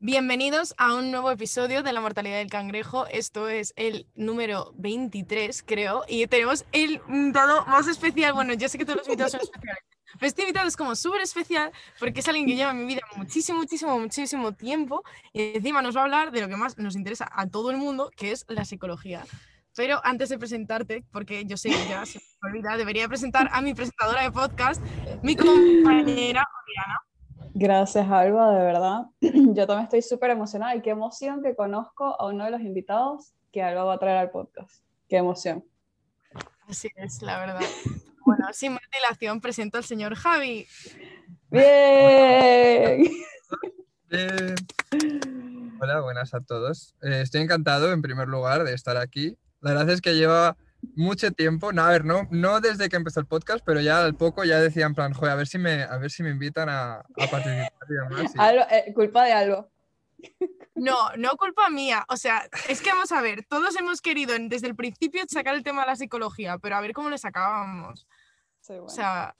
Bienvenidos a un nuevo episodio de La Mortalidad del Cangrejo. Esto es el número 23, creo, y tenemos el invitado más especial. Bueno, yo sé que todos los invitados son especiales, pero este invitado es como súper especial porque es alguien que lleva en mi vida muchísimo, muchísimo, muchísimo tiempo y encima nos va a hablar de lo que más nos interesa a todo el mundo, que es la psicología. Pero antes de presentarte, porque yo sé que ya se me olvida, debería presentar a mi presentadora de podcast, mi compañera Oriana. Gracias, Alba, de verdad. Yo también estoy súper emocionada y qué emoción que conozco a uno de los invitados que Alba va a traer al podcast. Qué emoción. Así es, la verdad. Bueno, sin más dilación, presento al señor Javi. Bien. Bien. Hola, buenas a todos. Eh, estoy encantado, en primer lugar, de estar aquí. La verdad es que lleva mucho tiempo, no, a ver, no, no desde que empezó el podcast, pero ya al poco ya decía en plan, joder, a ver si me, a ver si me invitan a, a participar y demás. y- Alba, eh, culpa de Alba. No, no culpa mía. O sea, es que vamos a ver, todos hemos querido desde el principio sacar el tema de la psicología, pero a ver cómo le sacábamos. Sí, bueno. O sea,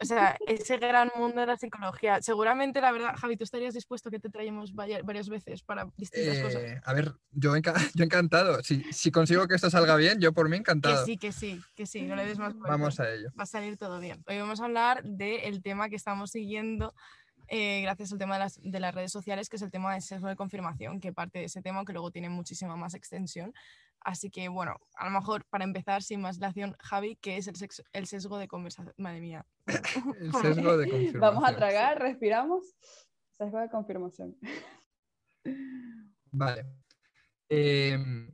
o sea, ese gran mundo de la psicología. Seguramente, la verdad, Javi, ¿tú estarías dispuesto a que te traemos varias veces para distintas cosas? Eh, a ver, yo, enca- yo encantado. Si, si consigo que esto salga bien, yo por mí Que encantado. sí, que sí, que sí, no le des más vueltas. Vamos a ello. va a salir todo bien. Hoy vamos a hablar del tema que estamos siguiendo eh, gracias al tema de las, de las redes sociales, que es el tema del sesgo de confirmación, que parte de ese tema, que luego tiene muchísima más extensión. Así que, bueno, a lo mejor para empezar, sin más dilación, Javi, ¿qué es el, sexo- el sesgo de conversación? Madre mía. El sesgo de confirmación. Vamos a tragar, respiramos. Sesgo de confirmación. Vale. Em,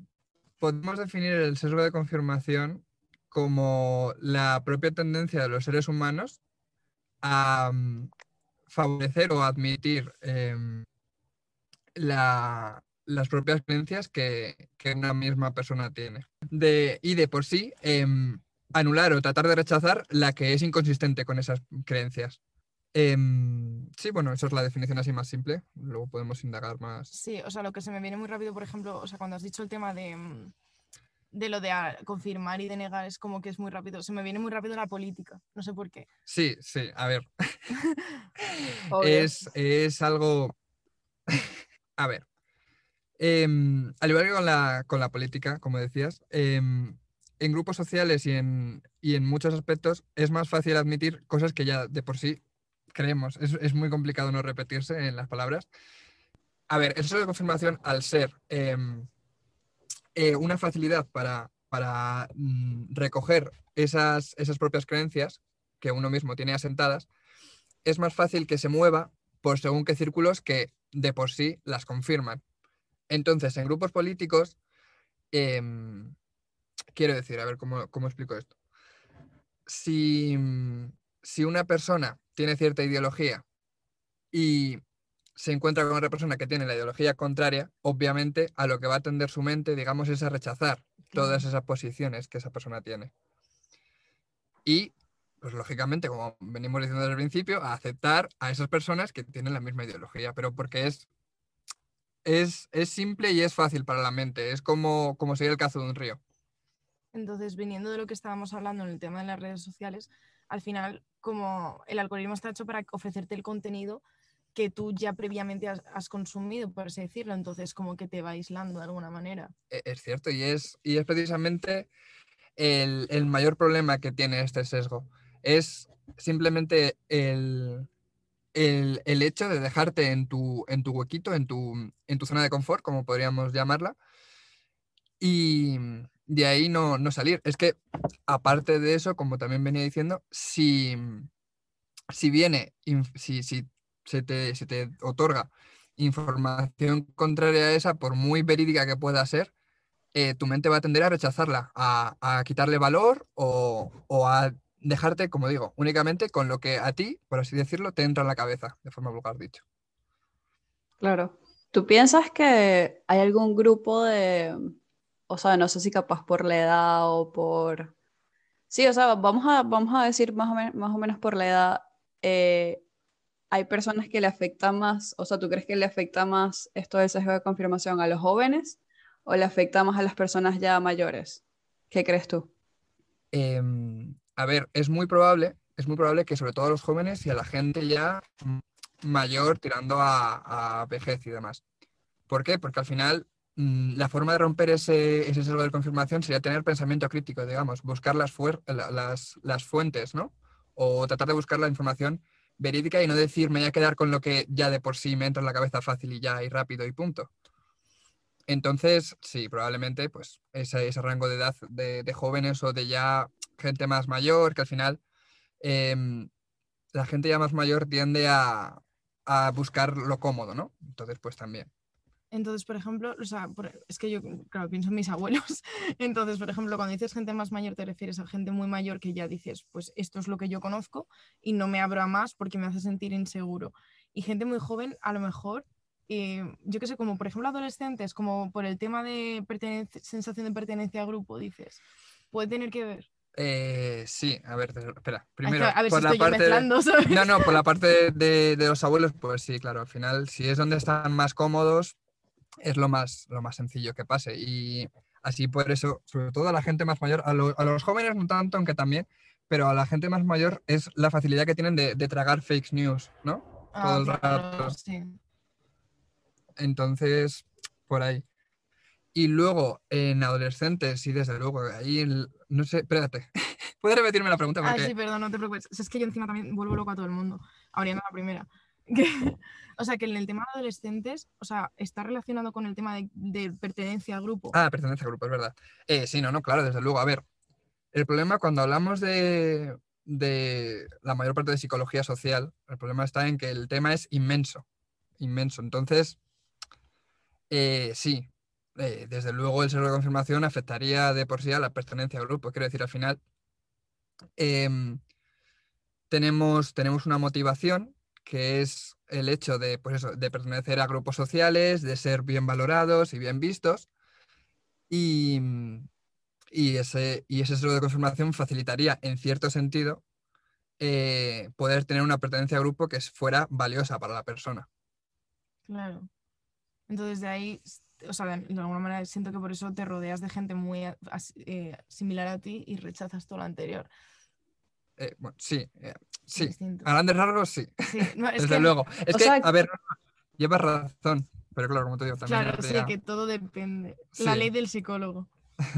podemos definir el sesgo de confirmación como la propia tendencia de los seres humanos a favorecer o admitir em, la- las propias creencias que, una misma persona tiene. Y de por sí, em, anular o tratar de rechazar la que es inconsistente con esas creencias. Em, sí, bueno, esa es la definición así más simple. Luego podemos indagar más. Sí, o sea, lo que se me viene muy rápido, por ejemplo, o sea, cuando has dicho el tema de, de lo de ah, confirmar y de negar, es como que es muy rápido. Se me viene muy rápido la política, no sé por qué. Sí, sí, a ver. Es, es algo. a ver. em, al igual que con la, con la política, como decías, em, en grupos sociales y en, y en muchos aspectos es más fácil admitir cosas que ya de por sí creemos. Es, es muy complicado no repetirse en las palabras. A ver, eso de confirmación, al ser em, eh, una facilidad para, para mm, recoger esas, esas propias creencias que uno mismo tiene asentadas, es más fácil que se mueva por según qué círculos que de por sí las confirman. Entonces, en grupos políticos, em, quiero decir, a ver cómo, cómo explico esto. Si, si una persona tiene cierta ideología y se encuentra con otra persona que tiene la ideología contraria, obviamente a lo que va a tender su mente, digamos, es a rechazar todas esas posiciones que esa persona tiene. Y, pues lógicamente, como venimos diciendo desde el principio, a aceptar a esas personas que tienen la misma ideología, pero porque es, es, es simple y es fácil para la mente, es como, como seguir el cazo de un río. Entonces, viniendo de lo que estábamos hablando en el tema de las redes sociales, al final, como el algoritmo está hecho para ofrecerte el contenido que tú ya previamente has, consumido, por así decirlo, entonces como que te va aislando de alguna manera. E- Es cierto, y es, y es precisamente el, el mayor problema que tiene este sesgo. Es simplemente el, el- el hecho de dejarte en tu, en tu huequito, en tu, en tu zona de confort, como podríamos llamarla, y de ahí no, no salir. Es que, aparte de eso, como también venía diciendo, si, si viene, si, si se te, se te otorga información contraria a esa, por muy verídica que pueda ser, eh, tu mente va a tender a rechazarla, a, a quitarle valor o, o a dejarte, como digo, únicamente con lo que a ti, por así decirlo, te entra en la cabeza, de forma vulgar dicho. Claro. ¿Tú piensas que hay algún grupo de, o sea, no sé si capaz por la edad o por... Sí, o sea, vamos a, vamos a decir más o, más o menos por la edad, eh, hay personas que le afecta más, o sea, ¿tú crees que le afecta más esto del sesgo de confirmación a los jóvenes o le afecta más a las personas ya mayores? ¿Qué crees tú? Em, a ver, es muy probable, es muy probable que sobre todo a los jóvenes y a la gente ya mayor tirando a, a vejez y demás. ¿Por qué? Porque al final mm, la forma de romper ese, ese sesgo de confirmación sería tener pensamiento crítico, digamos, buscar las, las, las fuentes, ¿no? O tratar de buscar la información verídica y no decir me voy a quedar con lo que ya de por sí me entra en la cabeza fácil y ya y rápido y punto. Entonces, sí, probablemente pues ese, ese rango de edad de, jóvenes o de ya gente más mayor, que al final em, la gente ya más mayor tiende a, a buscar lo cómodo, ¿no? Entonces, pues también. Entonces, por ejemplo, o sea, es que yo, claro, pienso en mis abuelos. Entonces, por ejemplo, cuando dices gente más mayor, te refieres a gente muy mayor que ya dices, pues esto es lo que yo conozco y no me abro a más porque me hace sentir inseguro. Y gente muy joven, a lo mejor, eh, yo qué sé, como por ejemplo adolescentes, como por el tema de sensación de pertenencia a grupo, dices, puede tener que ver. Eh, sí, a ver, espera. Primero, por la parte No, no, por la parte de, de, los abuelos, pues sí, claro, al final, si es donde están más cómodos, es lo más, lo más sencillo que pase. Y así por eso, sobre todo a la gente más mayor, a, los jóvenes no tanto, aunque también, pero a la gente más mayor es la facilidad que tienen de, tragar fake news, ¿no? Ah, Todo el rato. Sí. Entonces, por ahí. Y luego, en adolescentes, sí, desde luego, ahí, no sé, espérate, ¿puedes repetirme la pregunta? Ah, sí, perdón, no te preocupes. Es que yo encima también vuelvo loco a todo el mundo, abriendo la primera. o sea, que en el tema de adolescentes, o sea, está relacionado con el tema de, pertenencia al grupo. Ah, pertenencia al grupo, es verdad. Eh, sí, no, no, claro, desde luego. A ver, el problema cuando hablamos de, la mayor parte de psicología social, el problema está en que el tema es inmenso, inmenso. Entonces, eh, sí, eh, desde luego el sesgo de confirmación afectaría de por sí a la pertenencia al grupo. Quiero decir, al final em, tenemos, tenemos una motivación que es el hecho de, pues de pertenecer a grupos sociales, de ser bien valorados y bien vistos. Y, y ese, y ese de confirmación facilitaría, en cierto sentido, eh, poder tener una pertenencia a grupo que fuera valiosa para la persona. Claro. Entonces, de ahí, o sea, de, alguna manera siento que por eso te rodeas de gente muy eh, similar a ti y rechazas todo lo anterior. Eh, bueno, sí, eh, sí. A grandes rasgos, sí. Desde que, luego. Es que, a ver, llevas razón. Pero claro, como te digo, también. Claro, sí, que todo depende. La ley del psicólogo.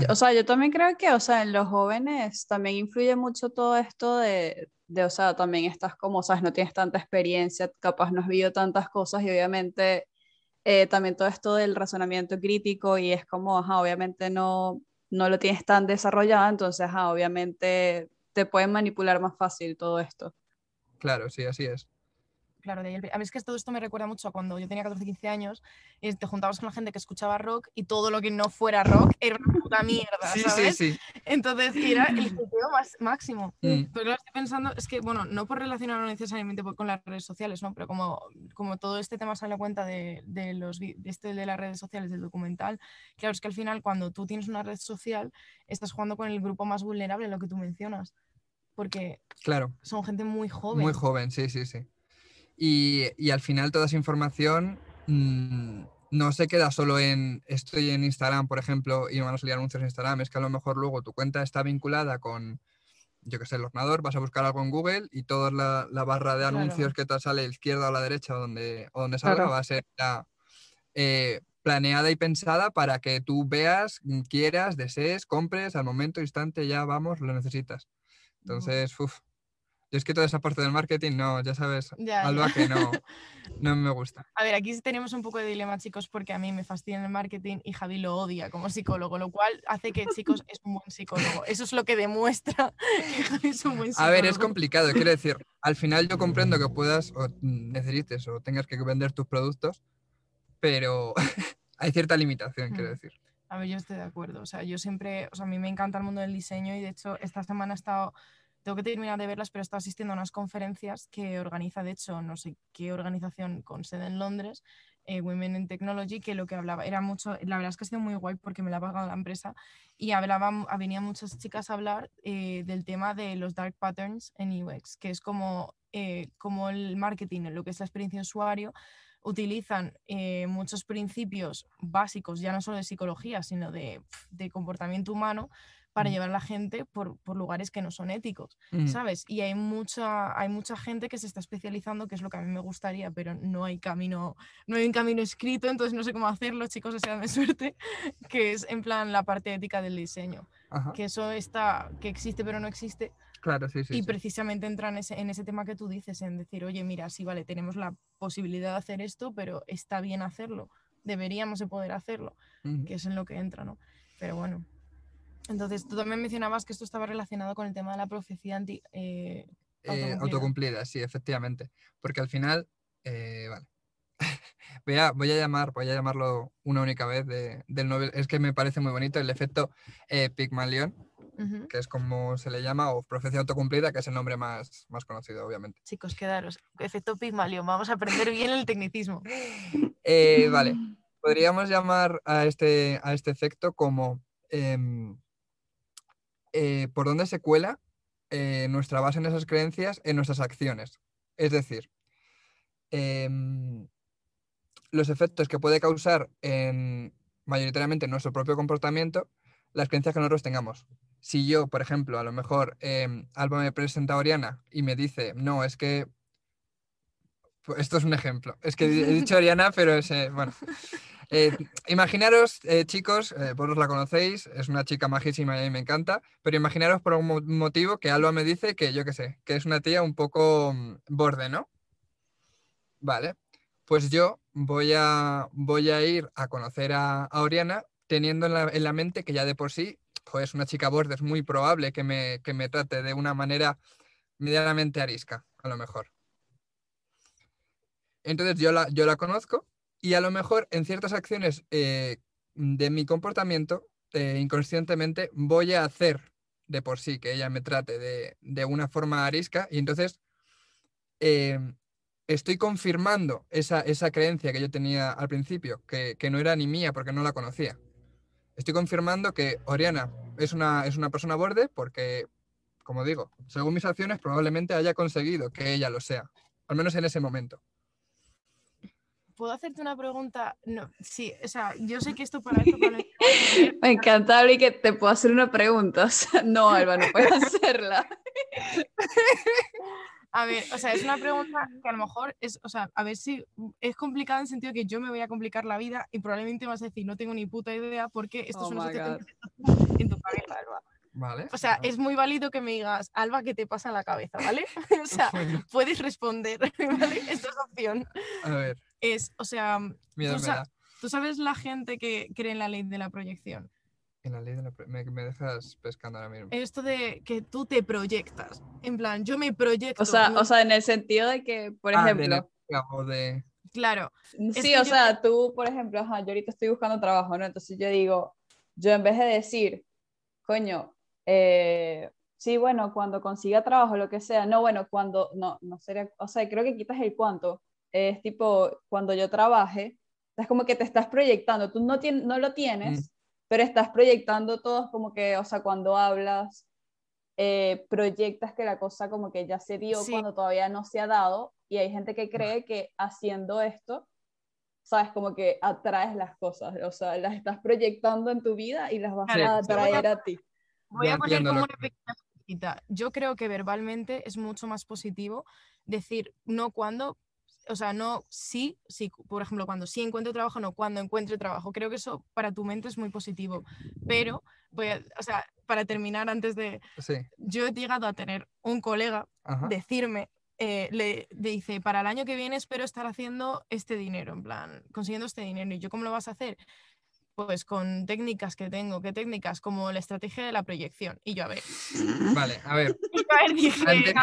O sea, yo también creo que, o sea, en los jóvenes también influye mucho todo esto de, de o sea, también estás como, o sea, no tienes tanta experiencia, capaz no has vivido tantas cosas y obviamente eh, también todo esto del razonamiento crítico y es como, ajá, obviamente no, no lo tienes tan desarrollado, entonces, ajá, obviamente te pueden manipular más fácil todo esto. Claro, sí, así es. Claro, de a mí es que todo esto me recuerda mucho a cuando yo tenía 14, 15 años y te juntabas con la gente que escuchaba rock y todo lo que no fuera rock era una puta mierda, sí, ¿sabes? Sí, sí. Entonces era el sitio más, máximo. Mm. Pero lo que estoy pensando es que, bueno, no por relacionarlo necesariamente con las redes sociales, ¿no? Pero como, como todo este tema sale a cuenta de, de los, de, este, de las redes sociales, del documental, claro, es que al final cuando tú tienes una red social estás jugando con el grupo más vulnerable, lo que tú mencionas. Porque claro. son gente muy joven. Muy joven, sí, sí, sí. Y, al final toda esa información mm, no se queda solo en estoy en Instagram, por ejemplo, y van a salir anuncios en Instagram, es que a lo mejor luego tu cuenta está vinculada con, yo que sé, el ordenador, vas a buscar algo en Google y toda la, barra de anuncios que te sale izquierda o a la derecha o donde, o donde salga va a ser eh, planeada y pensada para que tú veas, quieras, desees, compres, al momento, instante, ya vamos, lo necesitas. Entonces, uff, yo es que toda esa parte del marketing, no, ya sabes, que no, no me gusta. A ver, aquí tenemos un poco de dilema, chicos, porque a mí me fascina el marketing y Javi lo odia como psicólogo, lo cual hace que, chicos, es un buen psicólogo. Eso es lo que demuestra que Javi es un buen psicólogo. A ver, es complicado, quiero decir, al final yo comprendo que puedas o necesites o tengas que vender tus productos, pero hay cierta limitación, quiero mm. decir. A ver, yo estoy de acuerdo. O sea, yo siempre, o sea, a mí me encanta el mundo del diseño y de hecho esta semana he estado tengo que terminar de verlas, pero estoy asistiendo a unas conferencias que organiza, de hecho, no sé qué organización con sede en Londres, eh, Women in Technology, que lo que hablaba era mucho, la verdad es que ha sido muy guay porque me la ha pagado la empresa y hablaban, venían muchas chicas a hablar eh, del tema de los dark patterns en UX, que es como, eh, como el marketing, lo que es la experiencia de usuario, utilizan muchos principios básicos, ya no solo de psicología, sino de, de comportamiento humano, para Mm. llevar a la gente por, por lugares que no son éticos, Mm, ¿sabes? Y hay mucha, hay mucha gente que se está especializando, que es lo que a mí me gustaría, pero no hay camino, no hay un camino escrito, entonces no sé cómo hacerlo, chicos, deseadme suerte, que es en plan la parte ética del diseño, ajá, que eso está, que existe pero no existe, Claro, sí, sí. y sí. precisamente entra en ese, en ese tema que tú dices, en decir, oye, mira, sí, vale, tenemos la posibilidad de hacer esto, pero está bien hacerlo, deberíamos de poder hacerlo, que es en lo que entra, ¿no? Pero bueno. Entonces, tú también mencionabas que esto estaba relacionado con el tema de la profecía anti, eh, Eh, autocumplida. autocumplida, sí, efectivamente. Porque al final, eh, vale. Voy a, voy a llamar, voy a llamarlo una única vez de- del Nobel. Es que me parece muy bonito el efecto Pygmalion, que es como se le llama, o profecía autocumplida, que es el nombre más, más conocido, obviamente. Chicos, quedaros. Efecto Pygmalion, vamos a aprender bien el tecnicismo. Vale, podríamos llamar a este, a este efecto como em, eh, por dónde se cuela eh, nuestra base en esas creencias en nuestras acciones. Es decir, em, los efectos que puede causar en mayoritariamente en nuestro propio comportamiento las creencias que nosotros tengamos. Si yo, por ejemplo, a lo mejor em, Alba me presenta a Oriana y me dice, no, es que pues esto es un ejemplo. Es que he dicho Oriana, pero es, eh, bueno. Eh, imaginaros, eh, chicos, eh, vosotros la conocéis, es una chica majísima y a mí me encanta, pero imaginaros por mo- motivo que Alba me dice que yo qué sé, que es una tía un poco mm, borde, ¿no? Vale, pues yo voy a, voy a ir a conocer a, Oriana teniendo en la, en la mente que ya de por sí, pues es una chica borde, es muy probable que me, que me trate de una manera medianamente arisca, a lo mejor. Entonces yo la, yo la conozco y a lo mejor en ciertas acciones eh, de mi comportamiento, eh, inconscientemente, voy a hacer de por sí que ella me trate de, de una forma arisca y entonces eh, estoy confirmando esa, esa creencia que yo tenía al principio, que, que no era ni mía porque no la conocía. Estoy confirmando que Oriana es una, es una persona borde porque, como digo, según mis acciones probablemente haya conseguido que ella lo sea, al menos en ese momento. ¿Puedo hacerte una pregunta? No, sí, o sea, yo sé que esto para esto para Me encanta, Abri, que te puedo hacer una pregunta. O sea, no, Alba, no puedes hacerla. A ver, o sea, es una pregunta que a lo mejor es, o sea, a ver si es complicada en el sentido que yo me voy a complicar la vida y probablemente vas a decir, no tengo ni puta idea porque esto Oh es una en tu cabeza, Alba. Vale. O sea, vale. es muy válido que me digas, Alba, ¿qué te pasa en la cabeza? ¿Vale? O sea, Bueno, puedes responder, ¿vale? Esta es opción. a ver, Es, o sea, miedo tú, me sa- da. tú sabes la gente que cree en la ley de la proyección. En la ley de la me, me dejas pescando ahora mismo. Esto de que tú te proyectas. En plan, yo me proyecto. O sea, no- o sea, en el sentido de que, por Ah, ejemplo, de... claro, sí, que o yo- sea, tú, por ejemplo, ajá, yo ahorita estoy buscando trabajo, ¿no? Entonces yo digo, yo en vez de decir, coño, eh, sí, bueno, cuando consiga trabajo, lo que sea, no, bueno, cuando, no, no sería, o sea, creo que quitas el cuánto, es tipo, cuando yo trabaje, es como que te estás proyectando, tú no, tien- no lo tienes, pero estás proyectando todo como que, o sea, cuando hablas, eh, proyectas que la cosa como que ya se dio Sí. cuando todavía no se ha dado, y hay gente que cree que haciendo esto, sabes, como que atraes las cosas, o sea, las estás proyectando en tu vida y las vas Claro, a atraer a ti. Voy Ya a poner como una que- pequeña cosita. Yo creo que verbalmente es mucho más positivo decir no cuando, o sea, no sí, sí, por ejemplo, cuando sí encuentro trabajo, no cuando encuentre trabajo. Creo que eso para tu mente es muy positivo. Pero, voy a- o sea, para terminar, antes de. Sí, Yo he llegado a tener un colega ajá. decirme, eh, le, le dice, para el año que viene espero estar haciendo este dinero, en plan, consiguiendo este dinero. ¿Y yo cómo lo vas a hacer? Pues con técnicas que tengo. ¿Qué técnicas? Como la estrategia de la proyección. Y yo, a ver, Vale, a ver, a ver, dije, a ver,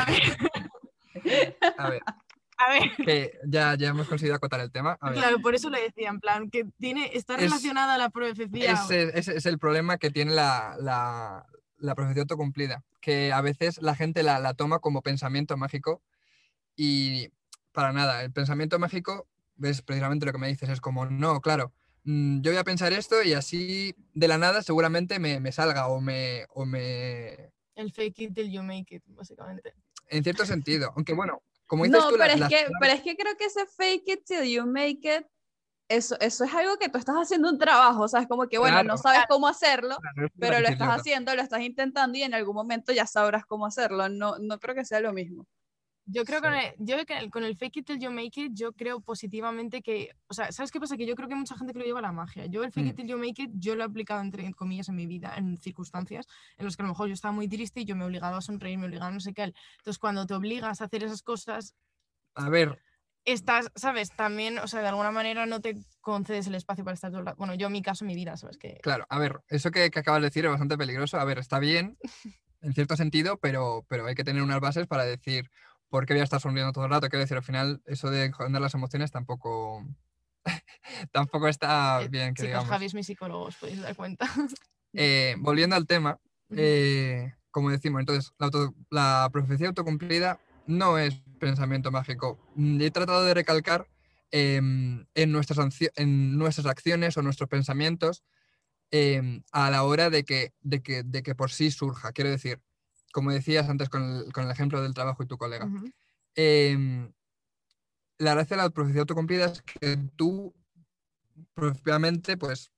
a ver, a ver. que ya, ya hemos conseguido acotar el tema. A ver, Claro, por eso le decía, en plan, que tiene, está Es- relacionada a la profecía. ese, ese es el problema que tiene la, la, la profecía autocumplida, que a veces la gente la, la toma como pensamiento mágico y para nada, el pensamiento mágico es precisamente lo que me dices, es como, no, claro, yo voy a pensar esto y así de la nada seguramente me, me salga o me, o me... El fake it till you make it, básicamente. En cierto sentido, aunque bueno, como dices No, tú, pero es, las que, pero es que creo que ese fake it till you make it eso, eso es algo que tú estás haciendo un trabajo, o sea, es como que, bueno, no Claro. sabes cómo hacerlo, Claro, es pero lo estás haciendo, lo estás intentando y en algún momento ya sabrás cómo hacerlo. No, no creo que sea lo mismo. Yo creo, Sí. con el, yo el- con el fake it till you make it, yo creo positivamente que, o sea, ¿sabes qué pasa? Que yo creo que hay mucha gente que lo lleva a la magia. Yo el fake it Mm. till you make it, yo lo he aplicado entre comillas en mi vida, en circunstancias en las que a lo mejor yo estaba muy triste y yo me obligaba a sonreír, me obligaba a no sé qué. Entonces, cuando te obligas a hacer esas cosas, A ver, estás, ¿sabes? También, o sea, de alguna manera no te concedes el espacio para estar todo el rato. Bueno, yo en mi caso, mi vida, ¿sabes? Que claro, a ver, eso que, que acabas de decir es bastante peligroso. A ver, está bien en cierto sentido, pero, pero hay que tener unas bases para decir por qué voy a estar sonriendo todo el rato. Quiero decir, al final, eso de esconder las emociones tampoco, tampoco está eh, bien, que chicos, digamos. Javi es mi psicólogo, os podéis dar cuenta. Eh, volviendo al tema, eh, como decimos, entonces, la, auto- la profecía autocumplida no es pensamiento mágico. Mm, He tratado de recalcar em, en, nuestras, en nuestras acciones o nuestros pensamientos em, a la hora de que, de, que, de que por sí surja. Quiero decir, como decías antes con el, con el ejemplo del trabajo y tu colega, em, la gracia de la profecía autocumplida es que tú propiamente, pues,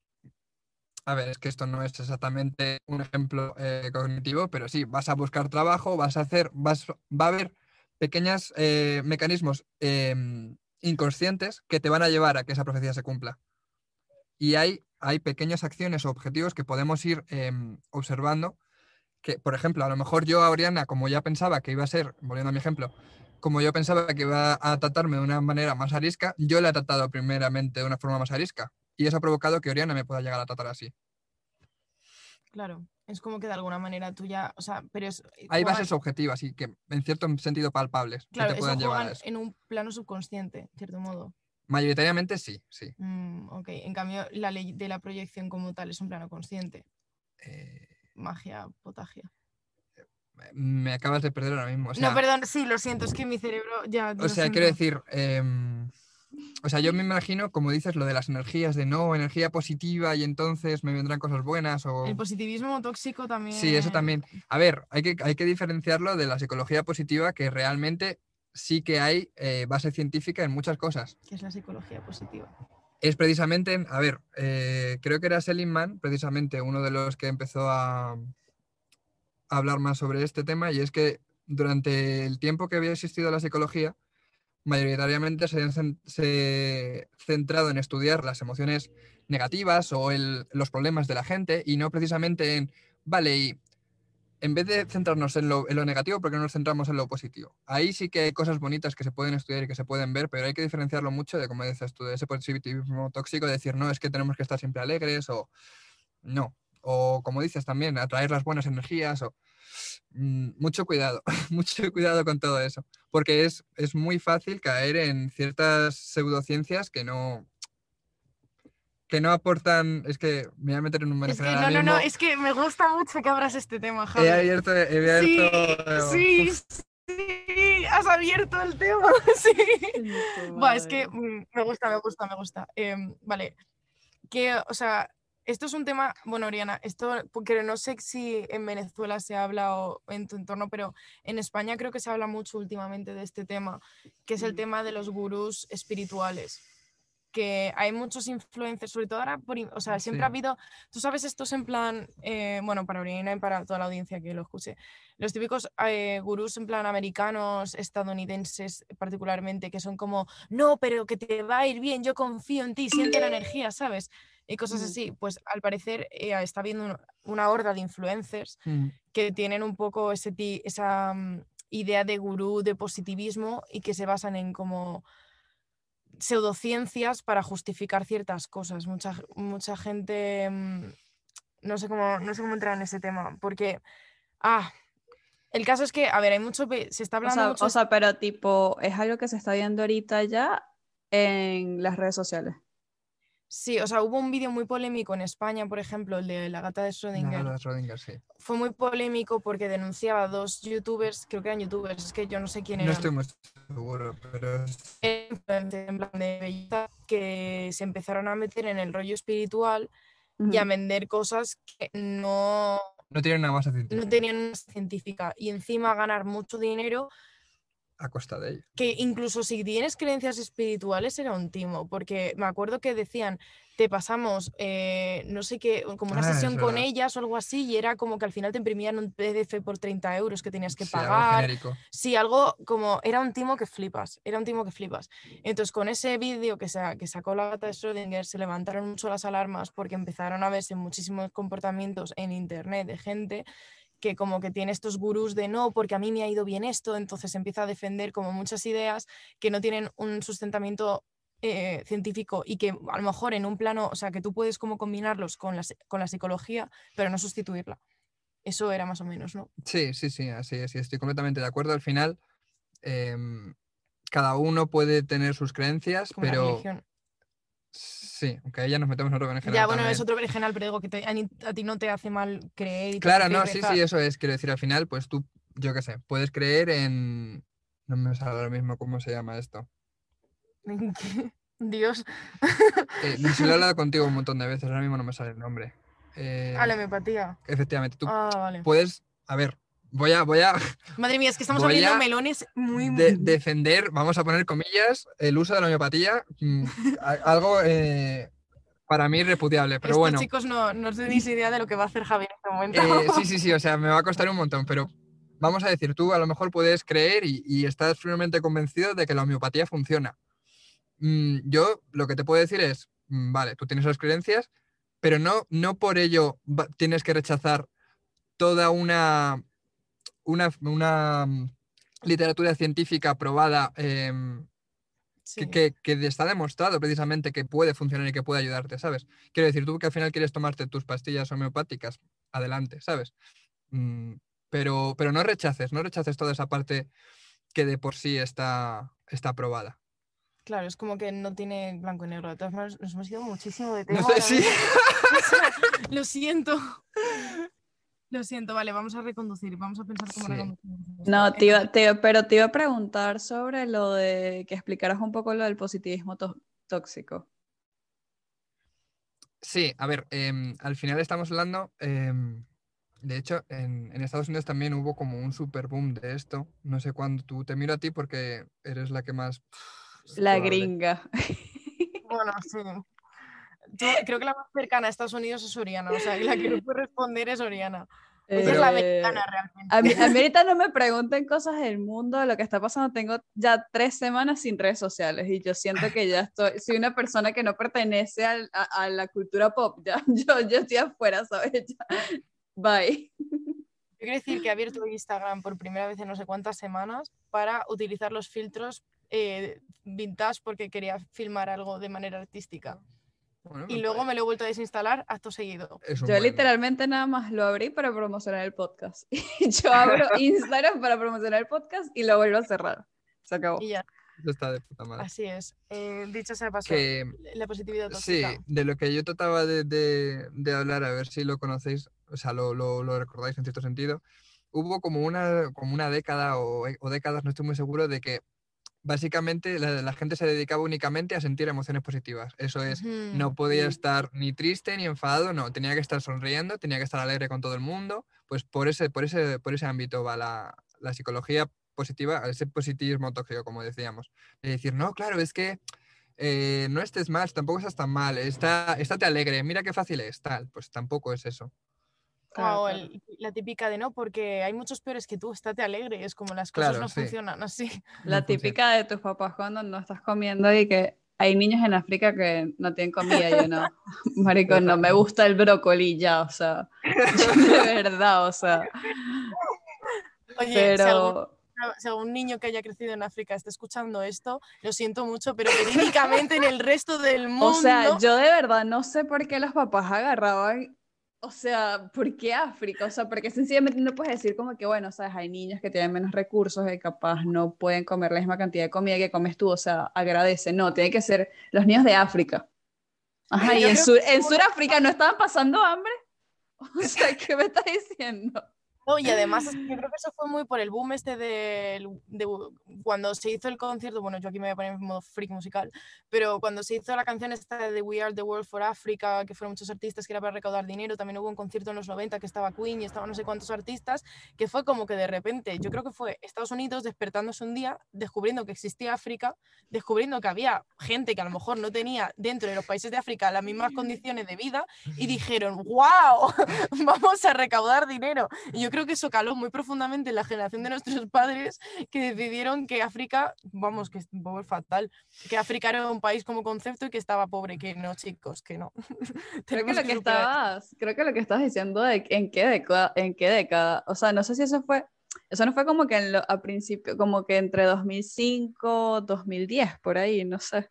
a ver, es que esto no es exactamente un ejemplo eh, cognitivo, pero sí, vas a buscar trabajo, vas a hacer, vas, va a haber pequeños eh, mecanismos em, inconscientes que te van a llevar a que esa profecía se cumpla. Y hay, hay pequeñas acciones o objetivos que podemos ir em, observando que, por ejemplo, a lo mejor yo a Oriana, como ya pensaba que iba a ser, volviendo a mi ejemplo, como yo pensaba que iba a tratarme de una manera más arisca, yo la he tratado primeramente de una forma más arisca. Y eso ha provocado que Oriana me pueda llegar a tratar así. Claro, es como que de alguna manera tú ya, o sea, pero es... Hay juegan- bases objetivas y que en cierto sentido palpables Claro, que te eso puedan llevar a juegan eso. en un plano subconsciente, en cierto modo. Mayoritariamente sí, sí. Mm, ok, en cambio la ley de la proyección como tal es un plano consciente. Eh, Magia, potagia. me acabas de perder ahora mismo. O sea, no, perdón, sí, lo siento, es que mi cerebro ya... O sea, quiero decir, em, o sea, yo me imagino, como dices, lo de las energías, de no, energía positiva y entonces me vendrán cosas buenas o... El positivismo tóxico también... Sí, eso también. A ver, hay que, hay que diferenciarlo de la psicología positiva, que realmente sí que hay eh, base científica en muchas cosas. Que es la psicología positiva. Es precisamente, en- a ver, eh, creo que era Seligman, precisamente uno de los que empezó a, hablar más sobre este tema, y es que durante el tiempo que había existido la psicología, mayoritariamente se se centrado en estudiar las emociones negativas o los problemas de la gente y no precisamente en, vale, y en vez de centrarnos en lo, negativo, ¿por qué no nos centramos en lo positivo? Ahí sí que hay cosas bonitas que se pueden estudiar y que se pueden ver, pero hay que diferenciarlo mucho de, como dices tú, de ese positivismo tóxico, de decir, no, es que tenemos que estar siempre alegres o no. O como dices también, atraer las buenas energías o... Mm, mucho cuidado, mucho cuidado con todo eso, porque es, es muy fácil caer en ciertas pseudociencias que no que no aportan, es que me voy a meter en un Es que no, ahora no, no, es que me gusta mucho que abras este tema, Javi. He abierto, he abierto Sí, sí, sí, has abierto el tema, sí. Buah, es que mm, me gusta, me gusta, me gusta. Em, vale, que, o sea, esto es un tema, bueno, Oriana, esto, porque no sé si en Venezuela se habla o en tu entorno, pero en España creo que se habla mucho últimamente de este tema, que es el tema de los gurús espirituales. Que hay muchos influencers, sobre todo ahora, por, o sea, siempre ha habido, tú sabes, estos en plan, eh, bueno, para Oriana y para toda la audiencia que lo escuche, los típicos eh, gurús en plan americanos, estadounidenses particularmente, que son como, no, pero que te va a ir bien, yo confío en ti, siente la energía, ¿sabes? Y cosas Ujú. así. Pues al parecer eh, está habiendo un- una horda de influencers Mm, que tienen un poco ese esa mm, idea de gurú, de positivismo y que se basan en como pseudociencias para justificar ciertas cosas. Mucha, mucha gente, mm, no sé cómo, no sé cómo entrar en ese tema, porque, ah, el caso es que, a ver, hay mucho, se está O hablando sea, mucho o sea, pero tipo, es algo que se está viendo ahorita ya en las redes sociales. Sí, o sea, hubo un vídeo muy polémico en España, por ejemplo, el de la gata de la Schrödinger. gata de Schrödinger, sí. Fue muy polémico porque denunciaba a dos youtubers, creo que eran youtubers, es que yo no sé quién No eran. estoy muy seguro, pero en plan de belleza, que se empezaron a meter en el rollo espiritual y a vender cosas que no, no tiene nada más no científico. tenían una científica y encima ganar mucho dinero a costa de ello. que incluso si tienes creencias espirituales era un timo, porque me acuerdo que decían, te pasamos, eh, no sé qué, como una Ah, es sesión con ellas o algo así, y era como que al final te imprimían un PDF por 30 euros que tenías que Sí, algo pagar. genérico. Sí, algo como, era un timo que flipas, era un timo que flipas. Entonces con ese vídeo que, sa- que sacó la gata de Schrödinger se levantaron mucho las alarmas porque empezaron a verse muchísimos comportamientos en internet de gente que como que tiene estos gurús de no, porque a mí me ha ido bien esto, entonces empieza a defender como muchas ideas que no tienen un sustentamiento eh, científico y que a lo mejor en un plano, o sea, que tú puedes como combinarlos con la, con la psicología, pero no sustituirla. Eso era más o menos, ¿no? Sí, sí, sí, así es, estoy completamente de acuerdo. Al final, em, cada uno puede tener sus creencias, Como pero. Sí, aunque ahí ya nos metemos en otro berenjenal Ya, bueno, también. es otro berenjenal, pero digo que te- a, ti no te hace mal creer. Y Claro, no, sí, sí, eso es. Quiero decir, al final, pues tú, yo qué sé, puedes creer en. No me sale ahora mismo cómo se llama esto. Dios, Eh, lo he hablado contigo un montón de veces, ahora mismo no me sale el nombre. Eh, a la homeopatía. efectivamente, tú Ah, vale. puedes. A ver, voy a, voy a Madre mía, es que estamos abriendo melones muy, de- defender, vamos a poner comillas, el uso de la homeopatía. mm, algo eh, para mí repudiable, pero Estos bueno. chicos no, no tenéis idea de lo que va a hacer Javier en este momento. Eh, sí, sí, sí, o sea, me va a costar un montón, pero vamos a decir, tú a lo mejor puedes creer y, y estás firmemente convencido de que la homeopatía funciona. Mm, yo lo que te puedo decir es, mm, vale, tú tienes las creencias, pero no, no por ello tienes que rechazar toda una, una, una, mm, literatura científica probada em, Sí. que, que- que está demostrado precisamente que puede funcionar y que puede ayudarte, ¿sabes? Quiero decir, tú que al final quieres tomarte tus pastillas homeopáticas, adelante, ¿sabes? Mm, pero, pero no rechaces, no rechaces toda esa parte que de por sí está, está probada. Claro, es como que no tiene blanco y negro. De todas maneras, nos hemos ido muchísimo de No sé, sí. Lo siento. Lo siento, vale, vamos a reconducir. Vamos a pensar cómo Sí. esto. No, te iba- te pero te iba a preguntar sobre lo de que explicaras un poco lo del positivismo tó- tóxico. Sí, a ver, em, al final estamos hablando, em, de hecho, en, en Estados Unidos también hubo como un super boom de esto. No sé cuándo, tú te miro a ti porque eres la que más... La probable. gringa. Bueno, sí. Tú- creo que la más cercana a Estados Unidos es Oriana. O sea, que la que no puede responder es Oriana. Ella es la Eh, americana realmente. A mí, a mí ahorita no me pregunten cosas del mundo, de lo que está pasando. Tengo ya tres semanas sin redes sociales y yo siento que ya estoy, soy una persona que no pertenece al- a, a la cultura pop. Ya, yo, yo estoy afuera, ¿sabes? Ya. Bye. Yo quiero decir que he abierto Instagram por primera vez en no sé cuántas semanas para utilizar los filtros eh, vintage porque quería filmar algo de manera artística. Bueno, Y me luego me lo he vuelto a desinstalar acto seguido. es un Yo buen- literalmente nada más lo abrí para promocionar el podcast. Yo abro Instagram para promocionar el podcast y lo vuelvo a cerrar. Se acabó. Y ya, Eso está de puta madre. así es. Eh, dicho sea paso, Que la positividad sí, tóxica. de lo que yo trataba de, de- de hablar, a ver si lo conocéis, o sea, lo, lo- lo recordáis en cierto sentido. Hubo como una, como una década o, o décadas, no estoy muy seguro, de que básicamente la, la gente se dedicaba únicamente a sentir emociones positivas. Eso es, no podía estar ni triste ni enfadado, no, tenía que estar sonriendo, tenía que estar alegre con todo el mundo. Pues por ese, por ese, por ese ámbito va la, la psicología positiva, ese positivismo tóxico, como decíamos. De decir, no, claro, es que eh, no estés mal, tampoco estás tan mal, está, estate alegre, mira qué fácil es, tal. Pues tampoco es eso. Claro, o claro. el- la típica de no, porque hay muchos peores que tú, estate alegre. Es como las cosas Claro, no sí. funcionan así. La No funciona. típica de tus papás cuando no estás comiendo y que hay niños en África que no tienen comida yo no. Marico, no me gusta el brócoli ya, o sea, de verdad, o sea, Oye, si algún, pero si algún niño que haya crecido en África está escuchando esto, lo siento mucho, pero verídicamente en el resto del mundo. O sea, yo de verdad no sé por qué los papás agarraban, o sea, ¿por qué África? O sea, porque sencillamente no puedes decir como que, bueno, sabes, hay niños que tienen menos recursos y capaz no pueden comer la misma cantidad de comida que comes tú, o sea, agradece. No, tiene que ser los niños de África. Ajá, y en, Sur, que en Sudáfrica no estaban pasando hambre. O sea, ¿qué me estás diciendo? No, y además yo creo que eso fue muy por el boom este de, de cuando se hizo el concierto, bueno, yo aquí me voy a poner en modo freak musical, pero cuando se hizo la canción esta de We Are the World for Africa, que fueron muchos artistas que era para recaudar dinero, también hubo un concierto en los 90 que estaba Queen y estaban no sé cuántos artistas, que fue como que de repente, yo creo que fue Estados Unidos despertándose un día, descubriendo que existía África, descubriendo que había gente que a lo mejor no tenía dentro de los países de África las mismas condiciones de vida y dijeron, wow, vamos a recaudar dinero. Y yo creo que eso caló muy profundamente en la generación de nuestros padres que decidieron que África, vamos, que es pobre fatal, que África era un país como concepto y que estaba pobre, que no, chicos, que no. creo que, lo que, estabas, creo que lo que estabas diciendo de en qué década, en qué década, o sea, no sé si eso fue, eso no fue como que en a principio, como que entre 2005, 2010, por ahí, no sé.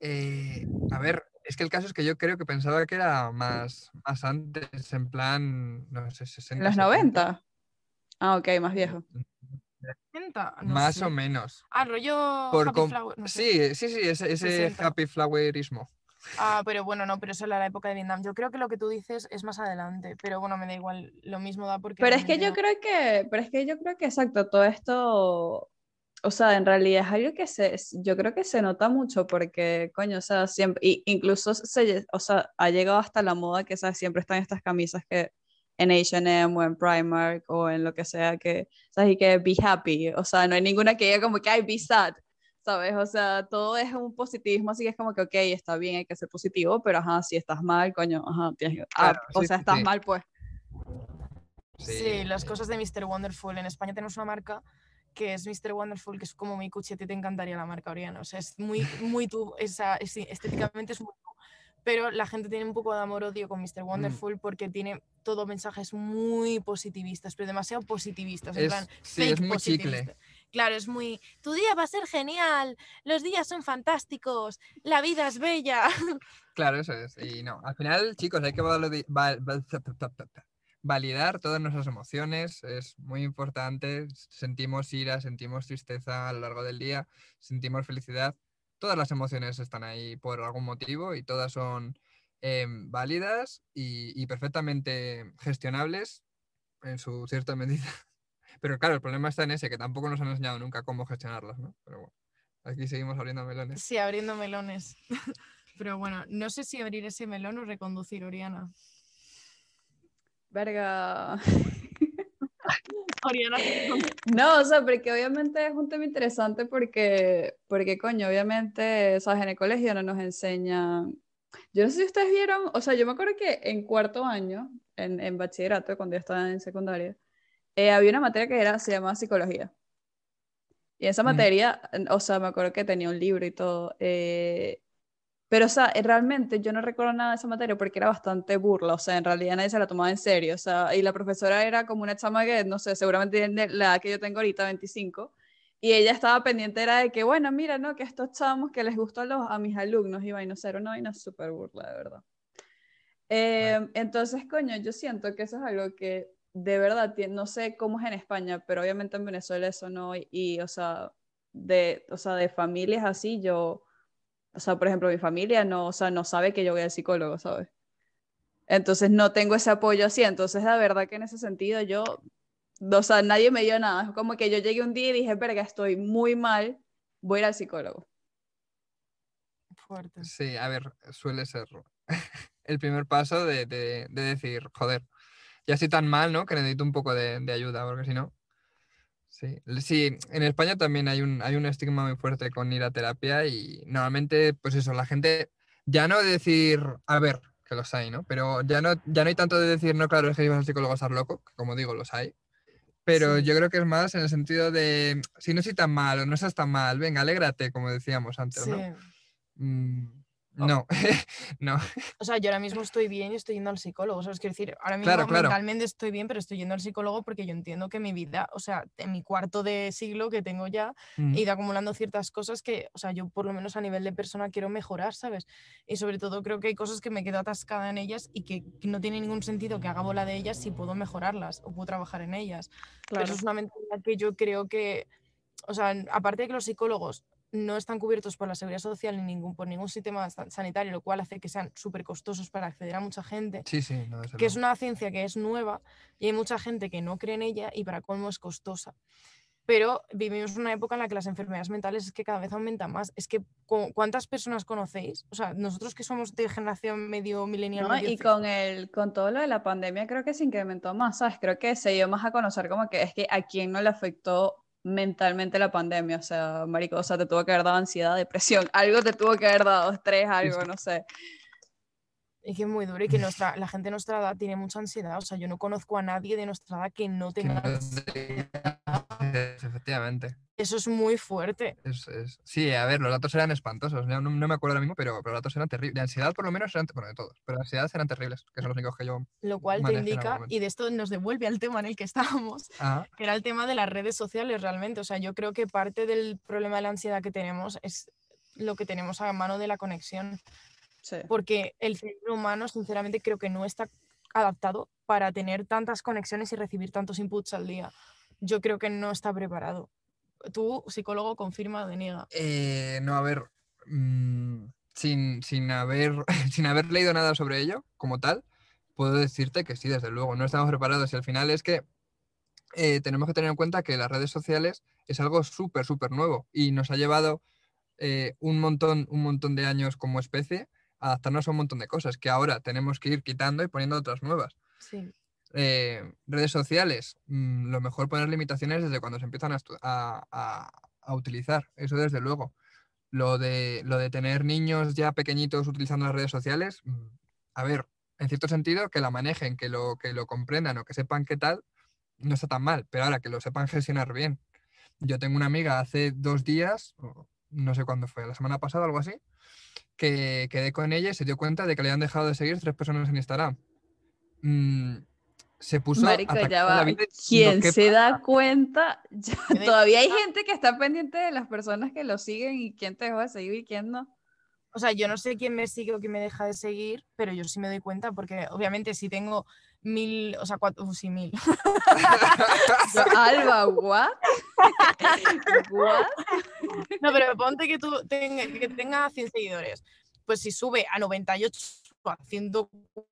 Eh, a ver, es que el caso es que yo creo que pensaba que era más, más antes, en plan, no sé, 60. ¿Los 90? Ah, ok, más viejo. 60, más o menos. Ah, rollo Happy Flower. Sí, sí, sí, ese, ese happy flowerismo. Ah, pero bueno, no, pero eso era la época de Vietnam. Yo creo que lo que tú dices es más adelante, pero bueno, me da igual, lo mismo da porque... Pero es que yo creo que, pero es que yo creo que exacto, todo esto o sea, en realidad es algo que se, yo creo que se nota mucho porque, coño, o sea, siempre, incluso se, o sea, ha llegado hasta la moda que, ¿sabes? Siempre están estas camisas que en H&M o en Primark o en lo que sea que, ¿sabes? Y que be happy, o sea, no hay ninguna que diga como que, ay, be sad, ¿sabes? O sea, todo es un positivismo, así que es como que, ok, está bien, hay que ser positivo, pero, ajá, si estás mal, coño, ajá, tienes, ah, o sea, estás mal, pues. Sí. las cosas de Mr. Wonderful. En España tenemos una marca que es Mr. Wonderful, que es como mi cuchi, te encantaría la marca Oriana. O sea, es muy, muy tú, esa, estéticamente es muy tú. Pero la gente tiene un poco de amor-odio con Mr. Mm. Wonderful porque tiene todo mensajes muy positivistas, pero demasiado positivistas. En plan, sí, es muy chicle. Claro, es muy. Tu día va a ser genial, los días son fantásticos, la vida es bella. Claro, eso es. Y no, al final, chicos, hay que validar todas nuestras emociones es muy importante. Sentimos ira, sentimos tristeza a lo largo del día, sentimos felicidad. Todas las emociones están ahí por algún motivo y todas son em, válidas y, perfectamente gestionables en su cierta medida. Pero claro, el problema está en ese, que tampoco nos han enseñado nunca cómo gestionarlas, ¿no? Pero bueno, aquí seguimos abriendo melones. Sí, abriendo melones. Pero bueno, no sé si abrir ese melón o reconducir, Oriana. Verga. no, o sea, porque obviamente es un tema interesante porque, porque coño, obviamente, sabes, en el colegio no nos enseñan. Yo no sé si ustedes vieron, o sea, yo me acuerdo que en cuarto año, en, en bachillerato, cuando yo estaba en secundaria, eh, había una materia que era, se llamaba psicología. Y esa materia, o sea, me acuerdo que tenía un libro y todo. Eh, pero, o sea, eh, realmente yo no recuerdo nada de esa materia porque era bastante burla, o sea, en realidad nadie se la tomaba en serio, o sea, y la profesora era como una chama que, no sé, seguramente la edad que yo tengo ahorita, 25, y ella estaba pendiente era de que, bueno, mira, ¿no? Que estos chamos que les gustó a, los, a mis alumnos, y vaina, era una vaina súper burla, de verdad. Em, entonces, coño, yo siento que eso es algo que de verdad, no sé cómo es en España, pero obviamente en Venezuela eso no, y, y o, sea, de, o sea, de familias así, yo o sea, por ejemplo, mi familia no, o sea, no sabe que yo voy al psicólogo, ¿sabes? Entonces no tengo ese apoyo así, entonces la verdad que en ese sentido yo, o sea, nadie me dio nada, es como que yo llegué un día y dije, verga, estoy muy mal, voy a ir al psicólogo. Fuerte. Sí, a ver, suele ser el primer paso de, de, decir, joder, ya estoy tan mal, ¿no? Que necesito un poco de, de ayuda, porque si no... Sí, sí, en España también hay un, hay un estigma muy fuerte con ir a terapia y normalmente, pues eso, la gente ya no de decir, a ver, que los hay, ¿no? Pero ya no, ya no hay tanto de decir, no, claro, es que ibas al psicólogo a estar loco, que como digo, los hay. Pero yo creo que es más en el sentido de, si no estoy tan mal o no estás tan mal, venga, alégrate, como decíamos antes, ¿no? Mm, no, no. O sea, yo ahora mismo estoy bien y estoy yendo al psicólogo. ¿Sabes? Quiero decir, ahora mismo mentalmente estoy bien, pero estoy yendo al psicólogo porque yo entiendo que mi vida, o sea, en mi cuarto de siglo que tengo ya, he ido acumulando ciertas cosas que, o sea, yo por lo menos a nivel de persona quiero mejorar, ¿sabes? Y sobre todo creo que hay cosas que me quedo atascada en ellas y que no tiene ningún sentido que haga bola de ellas si puedo mejorarlas o puedo trabajar en ellas. Pero eso es una mentalidad que yo creo que, o sea, aparte de que los psicólogos no están cubiertos por la seguridad social ni ningún, por ningún sistema sa- sanitario, lo cual hace que sean súper costosos para acceder a mucha gente, Sí, sí, no, que es una ciencia que es nueva y hay mucha gente que no cree en ella y para colmo es costosa. Pero vivimos una época en la que las enfermedades mentales es que cada vez aumentan más. Es que cu- ¿cuántas personas conocéis? O sea, nosotros que somos de generación medio millennial, ¿no? medio Y con el, con todo lo de la pandemia creo que se incrementó más, ¿sabes? Creo que se dio más a conocer como que es que a quién no le afectó mentalmente la pandemia, o sea, marico, o sea, te tuvo que haber dado ansiedad, depresión, algo te tuvo que haber dado, estrés, algo, no sé. Y que es muy duro y que nuestra, la gente de nuestra edad tiene mucha ansiedad. O sea, yo no conozco a nadie de nuestra edad que no tenga ansiedad. Te- Efectivamente. Eso es muy fuerte. Es, es- Sí, a ver, los datos eran espantosos. No, me acuerdo ahora mismo, pero, pero los datos eran terribles. De ansiedad, por lo menos, eran. Bueno, de todos. Pero de ansiedad eran terribles, que son los únicos que yo. Lo cual te indica, y de esto nos devuelve al tema en el que estábamos, Ah, que era el tema de las redes sociales realmente. O sea, yo creo que parte del problema de la ansiedad que tenemos es lo que tenemos a mano de la conexión. Sí. Porque el cerebro humano, sinceramente, creo que no está adaptado para tener tantas conexiones y recibir tantos inputs al día. Yo creo que no está preparado. Tú, psicólogo, confirma o deniega. eh, no, a ver. mm, sin, sin, haber, sin haber leído nada sobre ello, como tal, puedo decirte que sí, desde luego. No estamos preparados. Y al final es que eh, tenemos que tener en cuenta que las redes sociales es algo súper, súper nuevo. Y nos ha llevado eh, un montón, un montón de años como especie a adaptarnos a un montón de cosas que ahora tenemos que ir quitando y poniendo otras nuevas. Sí. Eh, redes sociales, mm, lo mejor poner limitaciones desde cuando se empiezan a, a- a- utilizar, eso desde luego. Lo de, lo de tener niños ya pequeñitos utilizando las redes sociales, mm, a ver, en cierto sentido, que la manejen, que lo, que lo comprendan o que sepan qué tal, no está tan mal, pero ahora que lo sepan gestionar bien. Yo tengo una amiga hace dos días, no sé cuándo fue, la semana pasada algo así, que quedé con ella y se dio cuenta de que le habían dejado de seguir tres personas en Instagram. Mm, se puso Marico, atacada ya la va. vida diciendo, Quien "¿Qué se da pasa?". cuenta, ya- todavía hay gente que está pendiente de las personas que lo siguen y quién te dejó de seguir y quién no. O sea, yo no sé quién me sigue o quién me deja de seguir, pero yo sí me doy cuenta porque obviamente si tengo mil, o sea, cuatro, uh, sí, mil. Alba, ¿what? ¿What? No, pero ponte que tú tenga, que tenga 100 seguidores. Pues si sube a 98, a 104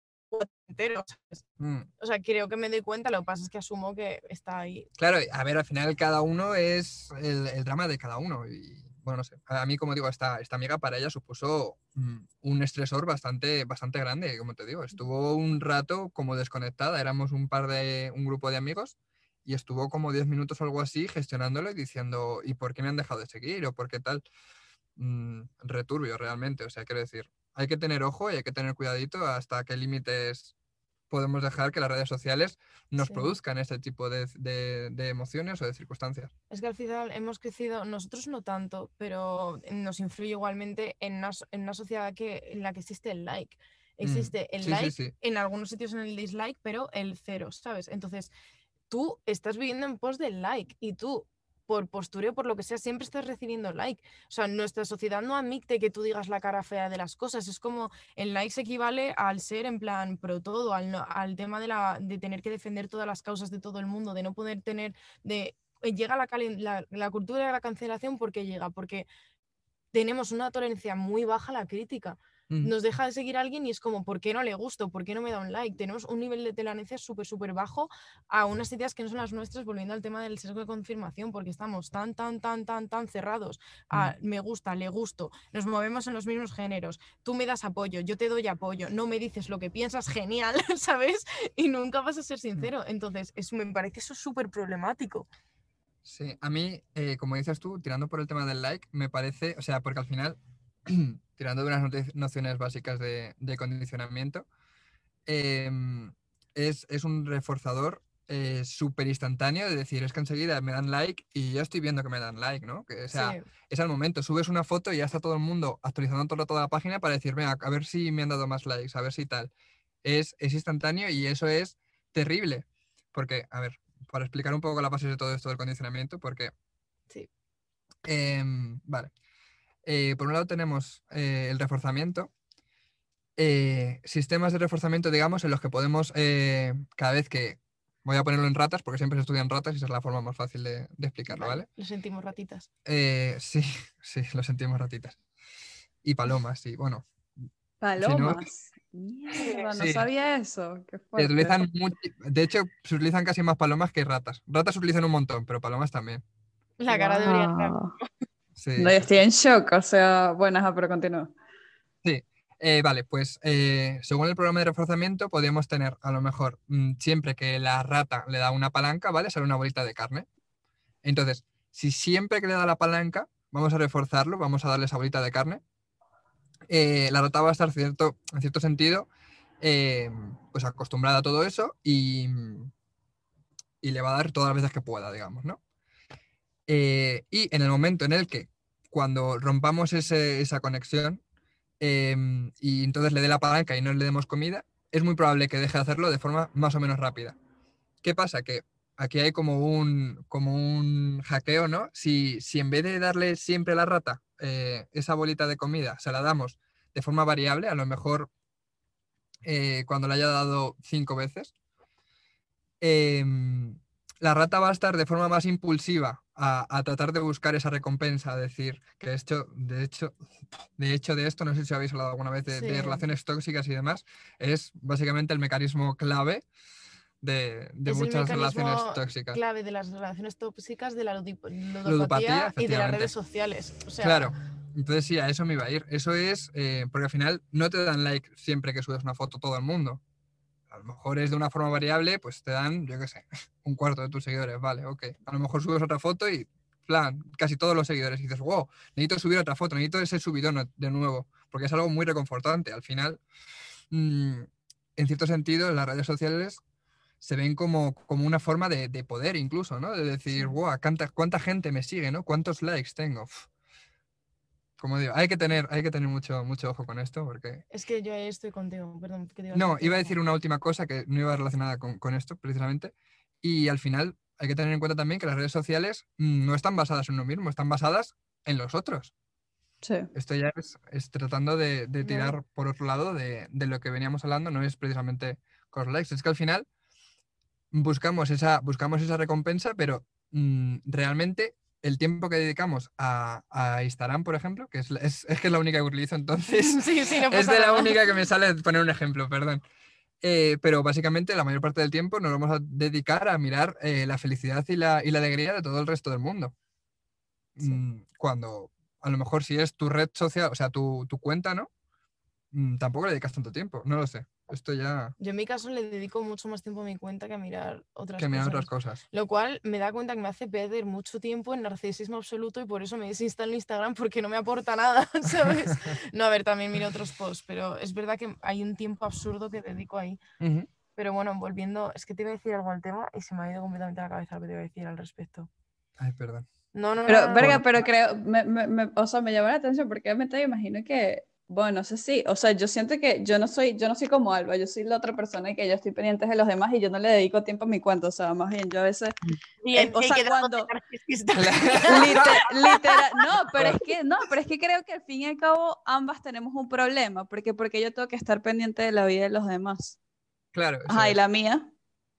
enteros. ¿sabes? Mm, O sea, creo que me doy cuenta, lo que pasa es que asumo que está ahí. Claro, a ver, al final cada uno es el, el drama de cada uno. Y bueno, no sé. A mí, como digo, esta, esta amiga para ella supuso mm, un estresor bastante, bastante grande, como te digo. Estuvo un rato como desconectada. Éramos un par de, un grupo de amigos y estuvo como 10 minutos o algo así gestionándolo y diciendo, ¿y por qué me han dejado de seguir? ¿O por qué tal? Mm, returbio realmente. O sea, quiero decir, hay que tener ojo y hay que tener cuidadito hasta qué límites podemos dejar que las redes sociales nos Sí. produzcan este tipo de, de- de emociones o de circunstancias. Es que al final hemos crecido, nosotros no tanto, pero nos influye igualmente en una, so- en una sociedad que, en la que existe el like. Mm, Existe el sí, like, sí. en algunos sitios en el dislike, pero el cero, ¿sabes? Entonces, tú estás viviendo en pos del like y tú, por postureo, por lo que sea, siempre estás recibiendo like. O sea, nuestra sociedad no admite que tú digas la cara fea de las cosas. Es como el like se equivale al ser en plan pro todo, al, al tema de, la, de tener que defender todas las causas de todo el mundo, de no poder tener, de eh, llega la, la cultura de la cancelación porque llega, porque tenemos una tolerancia muy baja a la crítica. Mm, Nos deja de seguir a alguien y es como, ¿por qué no le gusto? ¿Por qué no me da un like? Tenemos un nivel de tolerancia súper, súper bajo a unas ideas que no son las nuestras, volviendo al tema del sesgo de confirmación, porque estamos tan, tan, tan, tan, tan cerrados a me gusta, le gusto, nos movemos en los mismos géneros, tú me das apoyo, yo te doy apoyo, no me dices lo que piensas, genial, ¿sabes? Y nunca vas a ser sincero. Entonces, eso me parece eso súper problemático. Sí, a mí, eh, como dices tú, tirando por el tema del like, me parece, o sea, porque al final, tirando de unas nociones básicas de, de condicionamiento, em, es, es un reforzador eh, súper instantáneo de decir, es que enseguida me dan like y yo estoy viendo que me dan like, ¿no? Que, o sea, Sí. es al momento, subes una foto y ya está todo el mundo actualizando todo- toda la página para decir, venga, a ver si me han dado más likes, a ver si tal. Es, es instantáneo y eso es terrible. Porque, a ver, para explicar un poco la base de todo esto del condicionamiento, porque... Sí. em, vale. Eh, por un lado tenemos eh, el reforzamiento. eh, sistemas de reforzamiento, digamos, en los que podemos, eh, cada vez que Voy a ponerlo en ratas porque siempre se estudian ratas y esa es la forma más fácil de, de explicarlo, Vale. Lo sentimos ratitas. Eh, sí, sí, lo sentimos ratitas. Y palomas, sí, bueno. Palomas. Mierda, no Sí. sabía eso. Qué Se utilizan de hecho, se utilizan casi más palomas que ratas. Ratas se utilizan un montón, pero palomas también. La cara de Oriana. Sí. No, yo estoy en shock, o sea, bueno, ajá, pero continúa. Eh, vale, pues eh, según el programa de reforzamiento podemos tener a lo mejor mm, siempre que la rata le da una palanca, ¿vale? Sale una bolita de carne. Entonces, si siempre que le da la palanca, vamos a reforzarlo, vamos a darle esa bolita de carne, eh, la rata va a estar cierto, en cierto sentido pues acostumbrada a todo eso y, y le va a dar todas las veces que pueda, digamos, ¿no? Eh, y en el momento en el que cuando rompamos ese- esa conexión, em, y entonces le dé la palanca y no le demos comida, es muy probable que deje de hacerlo de forma más o menos rápida. ¿Qué pasa? Que aquí hay como un, como un hackeo, ¿no? Si, si en vez de darle siempre a la rata eh, esa bolita de comida, se la damos de forma variable, a lo mejor eh, cuando le haya dado cinco veces, em, la rata va a estar de forma más impulsiva a, a tratar de buscar esa recompensa, a decir que esto, de hecho, de hecho de esto, no sé si habéis hablado alguna vez de, relaciones tóxicas y demás, es básicamente el mecanismo clave de, de muchas relaciones tóxicas. Clave de las relaciones tóxicas, de la ludopatía, Ludopatía, y de las redes sociales. O sea, Claro. Entonces sí, a eso me iba a ir. Eso es, eh, porque al final no te dan like siempre que subes una foto todo el mundo. A lo mejor es de una forma variable, pues te dan, yo qué sé, un cuarto de tus seguidores, vale, ok. A lo mejor subes otra foto y, plan, casi todos los seguidores y dices, wow, necesito subir otra foto, necesito ese subidón de nuevo, porque es algo muy reconfortante. Al final, mm, en cierto sentido, las redes sociales se ven como, como una forma de, de poder incluso, ¿no? De decir, wow, cuánta, cuánta gente me sigue, ¿no? ¿Cuántos likes tengo? Uf. Como digo, hay que tener, hay que tener mucho, mucho ojo con esto, porque... es que yo ahí estoy contigo, perdón. ¿qué te ibas No, iba a decir una última cosa que no iba relacionada con, con esto, precisamente. Y al final hay que tener en cuenta también que las redes sociales no están basadas en uno mismo, están basadas en los otros. Sí. Esto ya es, es tratando de, de No. tirar por otro lado de, de lo que veníamos hablando, no es precisamente con los likes, es que al final buscamos esa, buscamos esa recompensa, pero mm, realmente el tiempo que dedicamos a, a Instagram, por ejemplo, que es, la- es, es que es la única que utilizo, entonces Sí, sí, no es de la única que me sale poner un ejemplo, perdón. Eh, pero básicamente la mayor parte del tiempo nos vamos a dedicar a mirar eh, la felicidad y la, y la alegría de todo el resto del mundo. Sí. Mm, Cuando a lo mejor si es tu red social, o sea, tu, tu cuenta, ¿no? Mm, Tampoco le dedicas tanto tiempo, no lo sé. Esto ya Yo en mi caso le dedico mucho más tiempo a mi cuenta que a mirar otras que mirar cosas. otras cosas. Lo cual me da cuenta que me hace perder mucho tiempo en narcisismo absoluto y por eso me desinstalo Instagram porque no me aporta nada, ¿sabes? No, a ver, también miro otros posts, pero es verdad que hay un tiempo absurdo que dedico ahí. Pero bueno, volviendo, es que te iba a decir algo al tema y se me ha ido completamente la cabeza lo que te iba a decir al respecto. Ay, perdón. No, no, no, Pero, no, no, verga, no. pero creo, me, me, me- o sea, me llama la atención porque me imagino que, bueno, no sé si, o sea, yo siento que yo no soy, yo no soy como Alba, yo soy la otra persona y que yo estoy pendiente de los demás y yo no le dedico tiempo a mi cuenta, o sea, más bien yo a veces, Bien, eh, o sea, cuando- de narcisista. liter- literal, no, pero es que, no, pero es que creo que al fin y al cabo ambas tenemos un problema, porque, porque yo tengo que estar pendiente de la vida de los demás. Claro. Ajá, y la mía.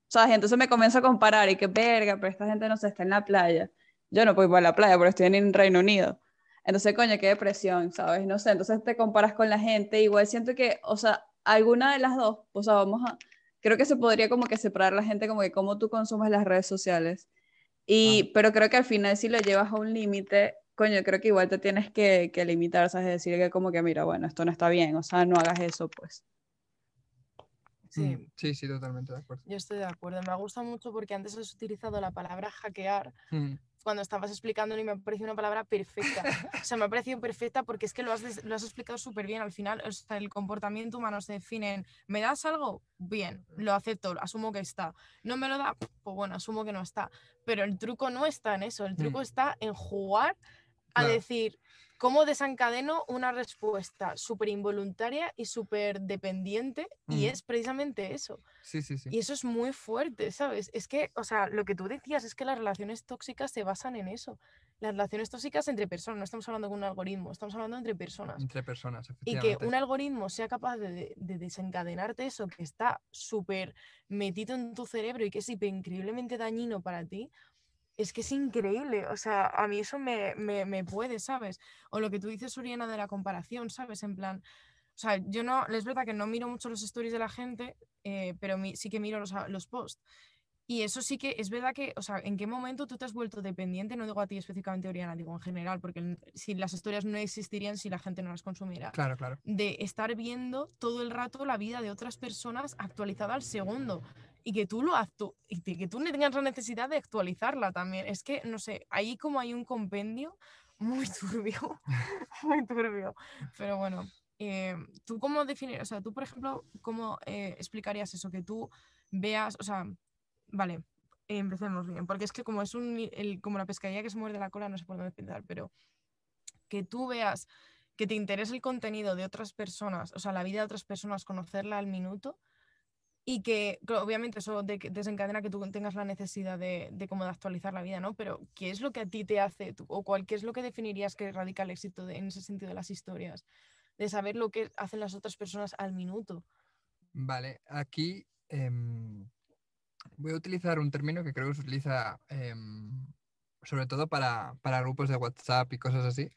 ¿Sabes? Y entonces me comienzo a comparar y que verga, pero esta gente no se está en la playa. Yo no puedo ir para la playa, pero estoy en Reino Unido. Entonces, coño, qué depresión, ¿sabes? No sé, entonces te comparas con la gente. Igual siento que, o sea, alguna de las dos, o sea, vamos a, creo que se podría como que separar la gente como que cómo tú consumes las redes sociales. Y, pero creo que al final si lo llevas a un límite, coño, creo que igual te tienes que, que limitar, ¿sabes? Decir que como que, mira, bueno, esto no está bien, o sea, no hagas eso, pues. Sí, Mm, sí, sí, totalmente de acuerdo. yo estoy de acuerdo. Me gusta mucho porque antes has utilizado la palabra hackear Mm, cuando estabas explicándolo y me ha parecido una palabra perfecta. O sea, me ha parecido perfecta porque es que lo has, lo has explicado súper bien. Al final, o sea, el comportamiento humano se define en, ¿me das algo? Bien, lo acepto, asumo que está. ¿No me lo da? Pues bueno, asumo que no está. Pero el truco no está en eso, el truco Mm. está en jugar a Claro. decir, ¿cómo desencadeno una respuesta súper involuntaria y súper dependiente? Y es precisamente eso. Sí, sí, sí. Y eso es muy fuerte, ¿sabes? Es que, o sea, lo que tú decías es que las relaciones tóxicas se basan en eso, las relaciones tóxicas entre personas, no estamos hablando con un algoritmo, estamos hablando entre personas. Entre personas, Y efectivamente. que un algoritmo sea capaz de, de desencadenarte eso que está súper metido en tu cerebro y que es increíblemente dañino para ti, es que es increíble. O sea, a mí eso me, me, me puede, ¿sabes? O lo que tú dices, Uriana, de la comparación, ¿sabes? En plan, o sea, yo no, es verdad que no miro mucho los stories de la gente, eh, pero mi- sí que miro los, a- los posts. Y eso sí que es verdad que, o sea, ¿en qué momento tú te has vuelto dependiente? No digo a ti específicamente, Oriana, digo en general, porque si las historias no existirían si la gente no las consumiera Claro, claro. de estar viendo todo el rato la vida de otras personas actualizada al segundo y que tú lo actu- y que tú tengas la necesidad de actualizarla también. Es que, no sé, ahí como hay un compendio muy turbio, muy turbio. Pero bueno, eh, ¿tú cómo definir, o sea, tú por ejemplo, cómo eh, explicarías eso? Que tú veas, o sea, vale, empecemos bien, porque es que como es un, el, como la pescadilla que se muerde la cola, no sé por dónde empezar, pero que tú veas que te interese el contenido de otras personas, o sea, la vida de otras personas, conocerla al minuto y que obviamente eso desencadena que tú tengas la necesidad de, como de actualizar la vida, ¿no? Pero ¿qué es lo que a ti te hace o cuál, qué es lo que definirías que radica el éxito de- en ese sentido de las historias? De saber lo que hacen las otras personas al minuto. Vale, aquí em, voy a utilizar un término que creo que se utiliza em, sobre todo para, para grupos de WhatsApp y cosas así,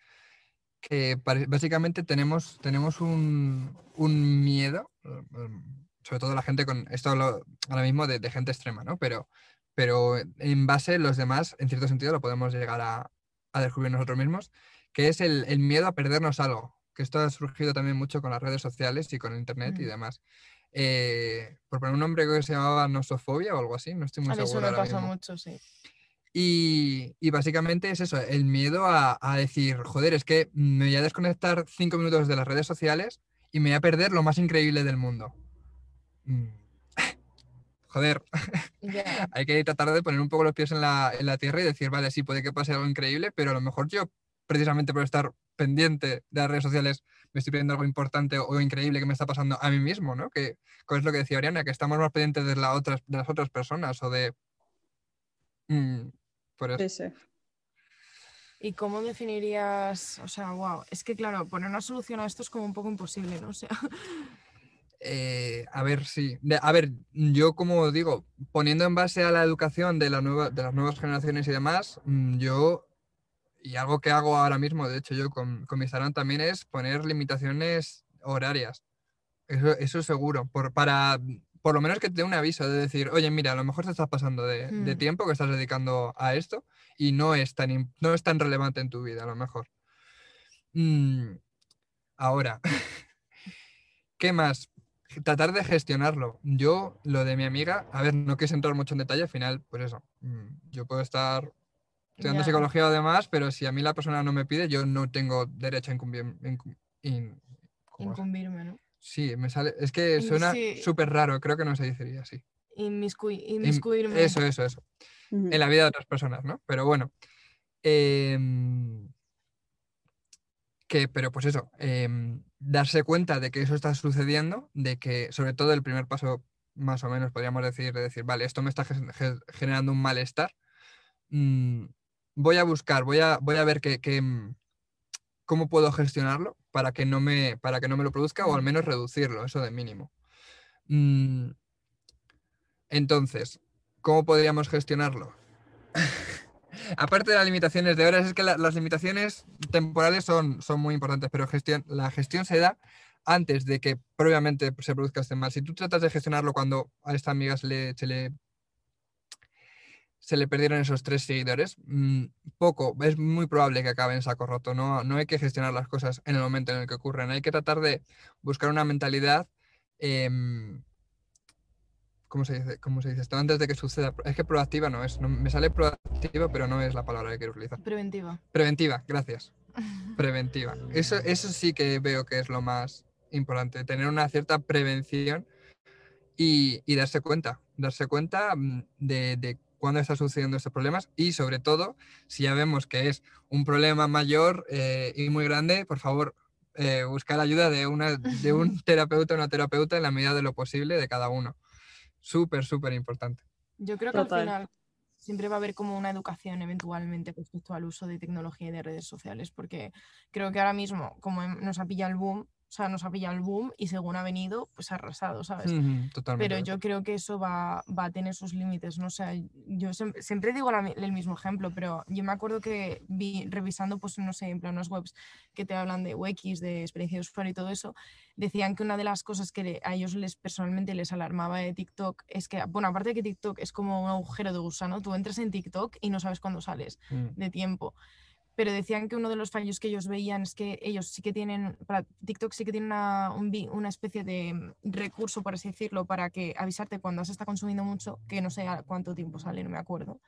que básicamente tenemos, tenemos un, un miedo, em, sobre todo la gente con, esto hablo ahora mismo de, de gente extrema, ¿no? Pero, pero en base los demás, en cierto sentido, lo podemos llegar a, a descubrir nosotros mismos, que es el, el miedo a perdernos algo, que esto ha surgido también mucho con las redes sociales y con Internet y Mm. demás. Eh, por poner un nombre que se llamaba nosofobia o algo así, no estoy muy A mí eso seguro me ahora pasa mismo. mucho, sí. Y, y básicamente es eso, el miedo a, a decir, joder, es que me voy a desconectar cinco minutos de las redes sociales y me voy a perder lo más increíble del mundo. Mm. Joder, hay que tratar de poner un poco los pies en la, en la tierra y decir, vale, sí, puede que pase algo increíble, pero a lo mejor yo, precisamente por estar pendiente de las redes sociales, me estoy perdiendo algo importante o increíble que me está pasando a mí mismo, ¿no? Que, que es lo que decía Oriana, que estamos más pendientes de, la otras, de las otras personas o de... Mm, por eso. Sí, sí. ¿Y cómo definirías, o sea, wow, es que claro, poner una solución a esto es como un poco imposible, ¿no? O sea, Eh, a ver, sí. De- a ver, yo como digo, poniendo en base a la educación de, la nueva, de las nuevas generaciones y demás, mm, yo, y algo que hago ahora mismo, de hecho yo con, con mi Instagram también es poner limitaciones horarias. Eso, eso seguro, por, para por lo menos que te dé un aviso de decir, oye, mira, a lo mejor te estás pasando de, de Mm. tiempo que estás dedicando a esto y no es tan, no es tan relevante en tu vida, a lo mejor. Mm, ahora, ¿qué más? Tratar de gestionarlo. Yo, lo de mi amiga, a ver, no quise entrar mucho en detalle, al final, pues eso, mm, yo puedo estar estudiando psicología o demás, pero si a mí la persona no me pide, yo no tengo derecho a incumbir, incumbirme, ¿no? Sí, me sale, es que suena sí. súper raro, creo que no se diría así. Inmiscui- In- inmiscuirme. Eso, eso, eso. En la vida de otras personas, ¿no? Pero bueno. em, que, pero pues eso, em, darse cuenta de que eso está sucediendo, de que sobre todo el primer paso, más o menos, podríamos decir, de decir, vale, esto me está ge- ge- generando un malestar. mm, voy a buscar, voy a, voy a ver qué, mm, cómo puedo gestionarlo para que no me, para que no me lo produzca o al menos reducirlo, eso de mínimo. Mm, entonces, ¿cómo podríamos gestionarlo? Aparte de las limitaciones de horas, es que la- las limitaciones temporales son, son muy importantes, pero la gestión se da antes de que previamente se produzca este mal. Si tú tratas de gestionarlo cuando a esta amiga se le, se le, se le perdieron esos tres seguidores, mm, poco, es muy probable que acabe en saco roto. No, no hay que gestionar las cosas en el momento en el que ocurren. Hay que tratar de buscar una mentalidad. em, ¿Cómo se dice? ¿Cómo se dice esto? Antes de que suceda. Es que proactiva no es. no- me sale proactiva, pero no es la palabra que quiero utilizar. Preventiva. Preventiva, gracias. Preventiva. Eso, eso sí que veo que es lo más importante. Tener una cierta prevención y, y darse cuenta. Darse cuenta mm, de, de cuándo están sucediendo estos problemas y sobre todo, si ya vemos que es un problema mayor eh, y muy grande, por favor, eh, buscar ayuda de, una, de un terapeuta o una terapeuta en la medida de lo posible de cada uno. Súper, súper importante. Yo creo que Total. al final, siempre va a haber como una educación eventualmente respecto al uso de tecnología y de redes sociales, porque creo que ahora mismo, como em- nos ha pillado el boom, o sea, nos ha pillado el boom y según ha venido, pues ha arrasado, ¿sabes? Totalmente. Pero yo creo que eso va, va a tener sus límites, no sé, yo siem- siempre digo la el mismo ejemplo, pero yo me acuerdo que vi revisando, pues no sé, en plan unas webs que te hablan de UX, de experiencia de usuario y todo eso, decían que una de las cosas que a ellos les personalmente les alarmaba de TikTok es que, bueno, aparte de que TikTok es como un agujero de gusano, tú entras en TikTok y no sabes cuándo sales Mm, de tiempo. Pero decían que uno de los fallos que ellos veían es que ellos sí que tienen, para TikTok sí que tiene una, especie de mm, recurso, por así decirlo, para que avisarte cuando se está consumiendo mucho, que no sé cuánto tiempo sale, no me acuerdo.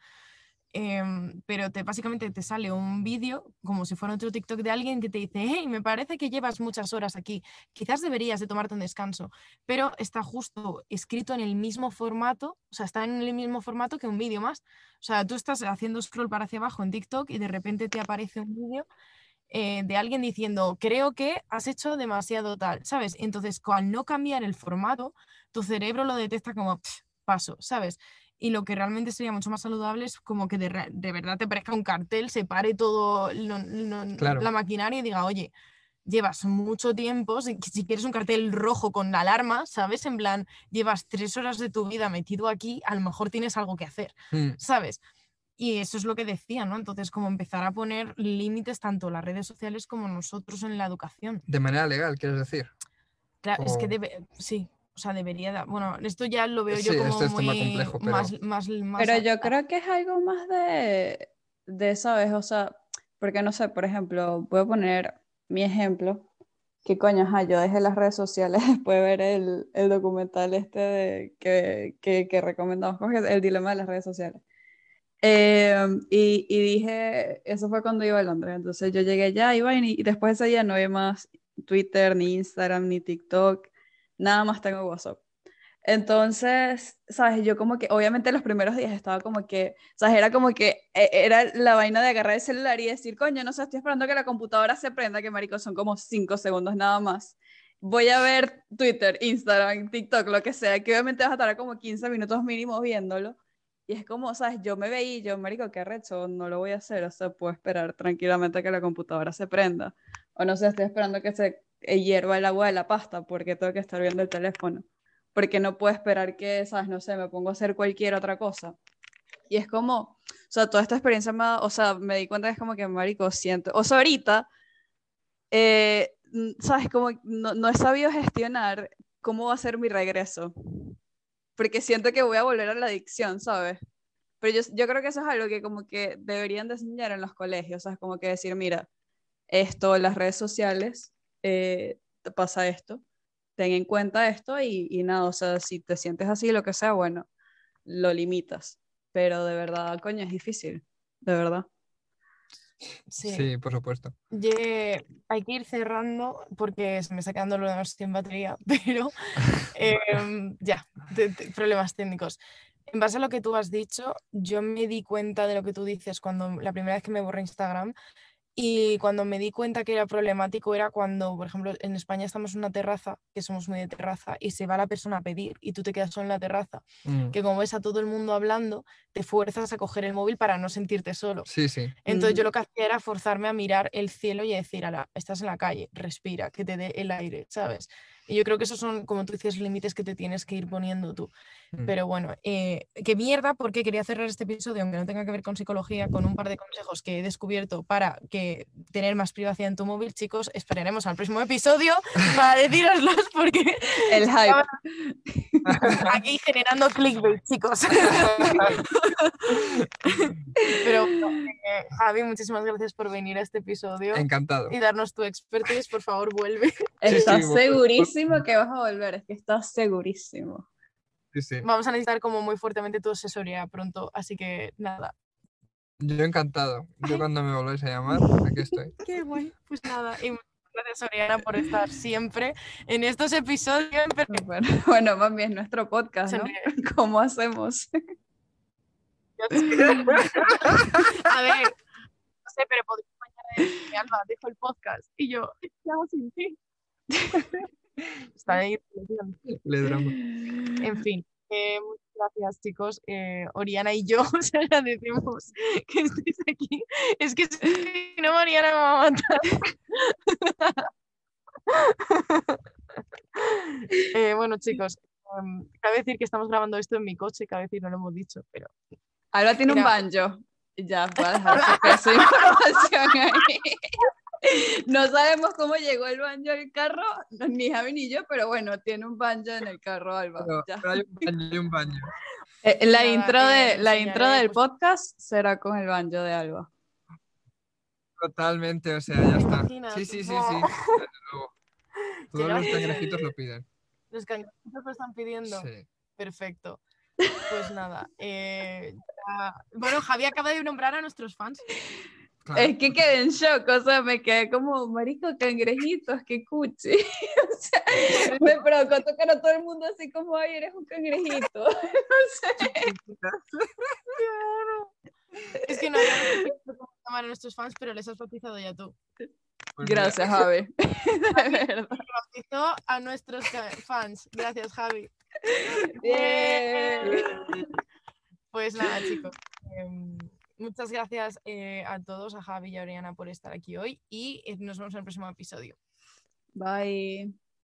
Em, pero te, básicamente te sale un vídeo como si fuera otro TikTok de alguien que te dice, hey, me parece que llevas muchas horas aquí, quizás deberías de tomarte un descanso, pero está justo escrito en el mismo formato, o sea, está en el mismo formato que un vídeo más. O sea, tú estás haciendo scroll para hacia abajo en TikTok y de repente te aparece un vídeo eh, de alguien diciendo, creo que has hecho demasiado tal, ¿sabes? Entonces, al no cambiar el formato, tu cerebro lo detecta como "Pf, paso, ¿sabes? Y lo que realmente sería mucho más saludable es como que de, de verdad te parezca un cartel, se pare todo lo- lo- Claro. la maquinaria y diga, oye, llevas mucho tiempo, si, si quieres un cartel rojo con la alarma, ¿sabes? En plan, llevas tres horas de tu vida metido aquí, a lo mejor tienes algo que hacer, mm, ¿sabes? Y eso es lo que decía, ¿no? Entonces, como empezar a poner límites tanto las redes sociales como nosotros en la educación. De manera legal, quieres decir. Claro, es que debe, sí, o sea, debería dar, bueno, esto ya lo veo Sí, yo como esto es muy tema complejo, pero- más, más, más Pero yo creo que es algo más de, de, ¿sabes? O sea, porque no sé, por ejemplo, voy a poner mi ejemplo, que coño, ajá, yo dejé las redes sociales después de ver el, el documental este de, que, que, que recomendamos. El dilema de las redes sociales. Eh, y, y dije, eso fue cuando iba a Londres, entonces yo llegué allá, iba y, y después de ese día no vi más Twitter, ni Instagram, ni TikTok, nada más tengo WhatsApp. Entonces, ¿sabes? Yo como que, obviamente los primeros días estaba como que, ¿sabes? Era como que eh, era la vaina de agarrar el celular y decir, coño, no sé, estoy esperando que la computadora se prenda, que marico, son como cinco segundos nada más. Voy a ver Twitter, Instagram, TikTok, lo que sea, que obviamente vas a tardar como 15 minutos mínimo viéndolo. Y es como, ¿sabes? Yo me veía yo, marico, qué arrecho, no lo voy a hacer, o sea, puedo esperar tranquilamente que la computadora se prenda. O no sé, estoy esperando que se hierva el agua de la pasta porque tengo que estar viendo el teléfono porque no puedo esperar que, sabes, no sé, me pongo a hacer cualquier otra cosa. Y es como, o sea, toda esta experiencia me, o sea, me di cuenta que es como que, marico, siento, o sea, ahorita, eh, sabes, como no, no he sabido gestionar cómo va a ser mi regreso, porque siento que voy a volver a la adicción, ¿sabes? Pero yo, yo creo que eso es algo que como que deberían de enseñar en los colegios, ¿sabes? Como que decir, mira, esto, las redes sociales, eh, te pasa esto, ten en cuenta esto y, y nada, o sea, si te sientes así, lo que sea, bueno, lo limitas. Pero de verdad, coño, es difícil, de verdad. Sí. Sí, por supuesto. Hay que ir cerrando porque se me está quedando lo demás sin batería, pero em, ya, te- te- problemas técnicos. En base a lo que tú has dicho, yo me di cuenta de lo que tú dices cuando la primera vez que me borré Instagram y cuando me di cuenta que era problemático era cuando, por ejemplo, en España estamos en una terraza, que somos muy de terraza, y se va la persona a pedir y tú te quedas solo en la terraza, Mm, que como ves a todo el mundo hablando, te fuerzas a coger el móvil para no sentirte solo. Sí, sí. Entonces yo Ujú. lo que hacía era forzarme a mirar el cielo y a decir, ala, estás en la calle, respira, que te dé el aire, ¿sabes? Y yo creo que esos son, como tú dices, límites que te tienes que ir poniendo tú. Mm. Pero bueno, eh, qué mierda, porque quería cerrar este episodio, aunque no tenga que ver con psicología, con un par de consejos que he descubierto para que tener más privacidad en tu móvil. Chicos, esperaremos al próximo episodio para decíroslos, porque El hype. aquí generando clickbait, chicos. Pero bueno, eh, Javi, muchísimas gracias por venir a este episodio Encantado. y darnos tu expertise. Por favor, vuelve. Estás sí, vos- segurísimo que vas a volver, es que estás segurísimo. Sí, sí. Vamos a necesitar como muy fuertemente tu asesoría pronto, así que nada. Yo encantado. Yo cuando me volváis a llamar, aquí estoy. Qué guay. Pues nada, y muchas gracias Oriana por estar siempre en estos episodios. Pero- Bueno, bueno, mami, es nuestro podcast. ¿Cómo hacemos? A ver, no sé, pero podría mañana decirme, Alba, dejo el podcast. Y yo, ¿qué hago sin ti? Está ahí. Le drama. En fin, eh, muchas gracias chicos. Eh, Oriana y yo os agradecemos que estéis aquí. Es que si no, Oriana me va a matar. Eh, bueno, chicos, em, cabe decir que estamos grabando esto en mi coche, cabe decir, no lo hemos dicho, pero Alba tiene un banjo. Ya, voy a dejar esa información ahí. No sabemos cómo llegó el banjo al carro, ni Javi ni yo, pero bueno, tiene un banjo en el carro, Alba. Pero hay un baño, hay un baño. Eh, la intro, eh, de, la intro del podcast será con el banjo de Alba. Totalmente, o sea, ya está. Sí, sí, sí, sí. Buah. desde luego. Todos los cangrejitos lo piden. los cangrejitos lo están pidiendo. Sí. Perfecto. Pues nada. eh, ya- Bueno, Javi acaba de nombrar a nuestros fans. Claro. Es que quedé en shock, o sea, me quedé como, marico, cangrejitos, qué cuchi. O sea, me provocó tocar a todo el mundo así como, ay, eres un cangrejito. No sé. Es que no cómo llamar a nuestros fans, pero les has bautizado ya tú. Pues mira, Gracias, Javi. De verdad. Bautizó a nuestros fans. Gracias, Javi. Bien. Pues nada, chicos. em, muchas gracias eh, a todos, a Javi y a Oriana por estar aquí hoy y eh, nos vemos en el próximo episodio. Bye.